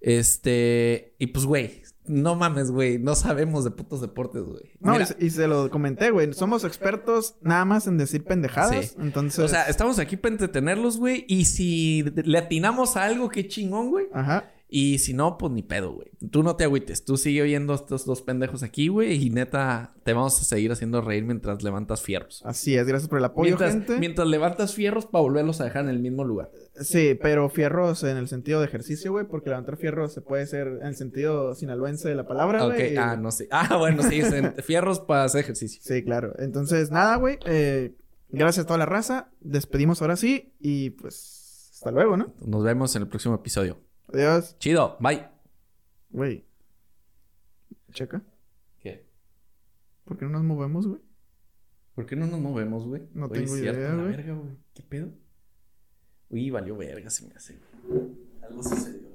Este. Y pues, güey, no mames, güey, no sabemos de putos deportes, güey. No, y, se lo comenté, güey. Somos expertos nada más en decir pendejadas. Entonces. O sea, estamos aquí para entretenerlos, güey. Y si le atinamos a algo, qué chingón, güey. Ajá. Y si no, pues ni pedo, güey. Tú no te agüites. Tú sigue oyendo a estos dos pendejos aquí, güey. Y neta, te vamos a seguir haciendo reír mientras levantas fierros. Así es. Gracias por el apoyo, mientras, gente. Mientras levantas fierros para volverlos a dejar en el mismo lugar. Sí, pero fierros en el sentido de ejercicio, güey. Porque levantar fierros se puede ser en el sentido sinaloense de la palabra, güey. Ok. Ah, no sé. [laughs] Ah, bueno, sí. [laughs] fierros para hacer ejercicio. Sí, claro. Entonces, nada, güey. Eh, gracias a toda la raza. Despedimos ahora sí. Y pues, hasta luego, ¿no? Nos vemos en el próximo episodio. Adiós. Chido. Bye. Güey. Checa. ¿Qué? ¿Por qué no nos movemos, güey? ¿Por qué no nos movemos, güey? No tengo idea, güey. ¿Qué pedo? Uy, valió verga, se me hace. Algo sucedió.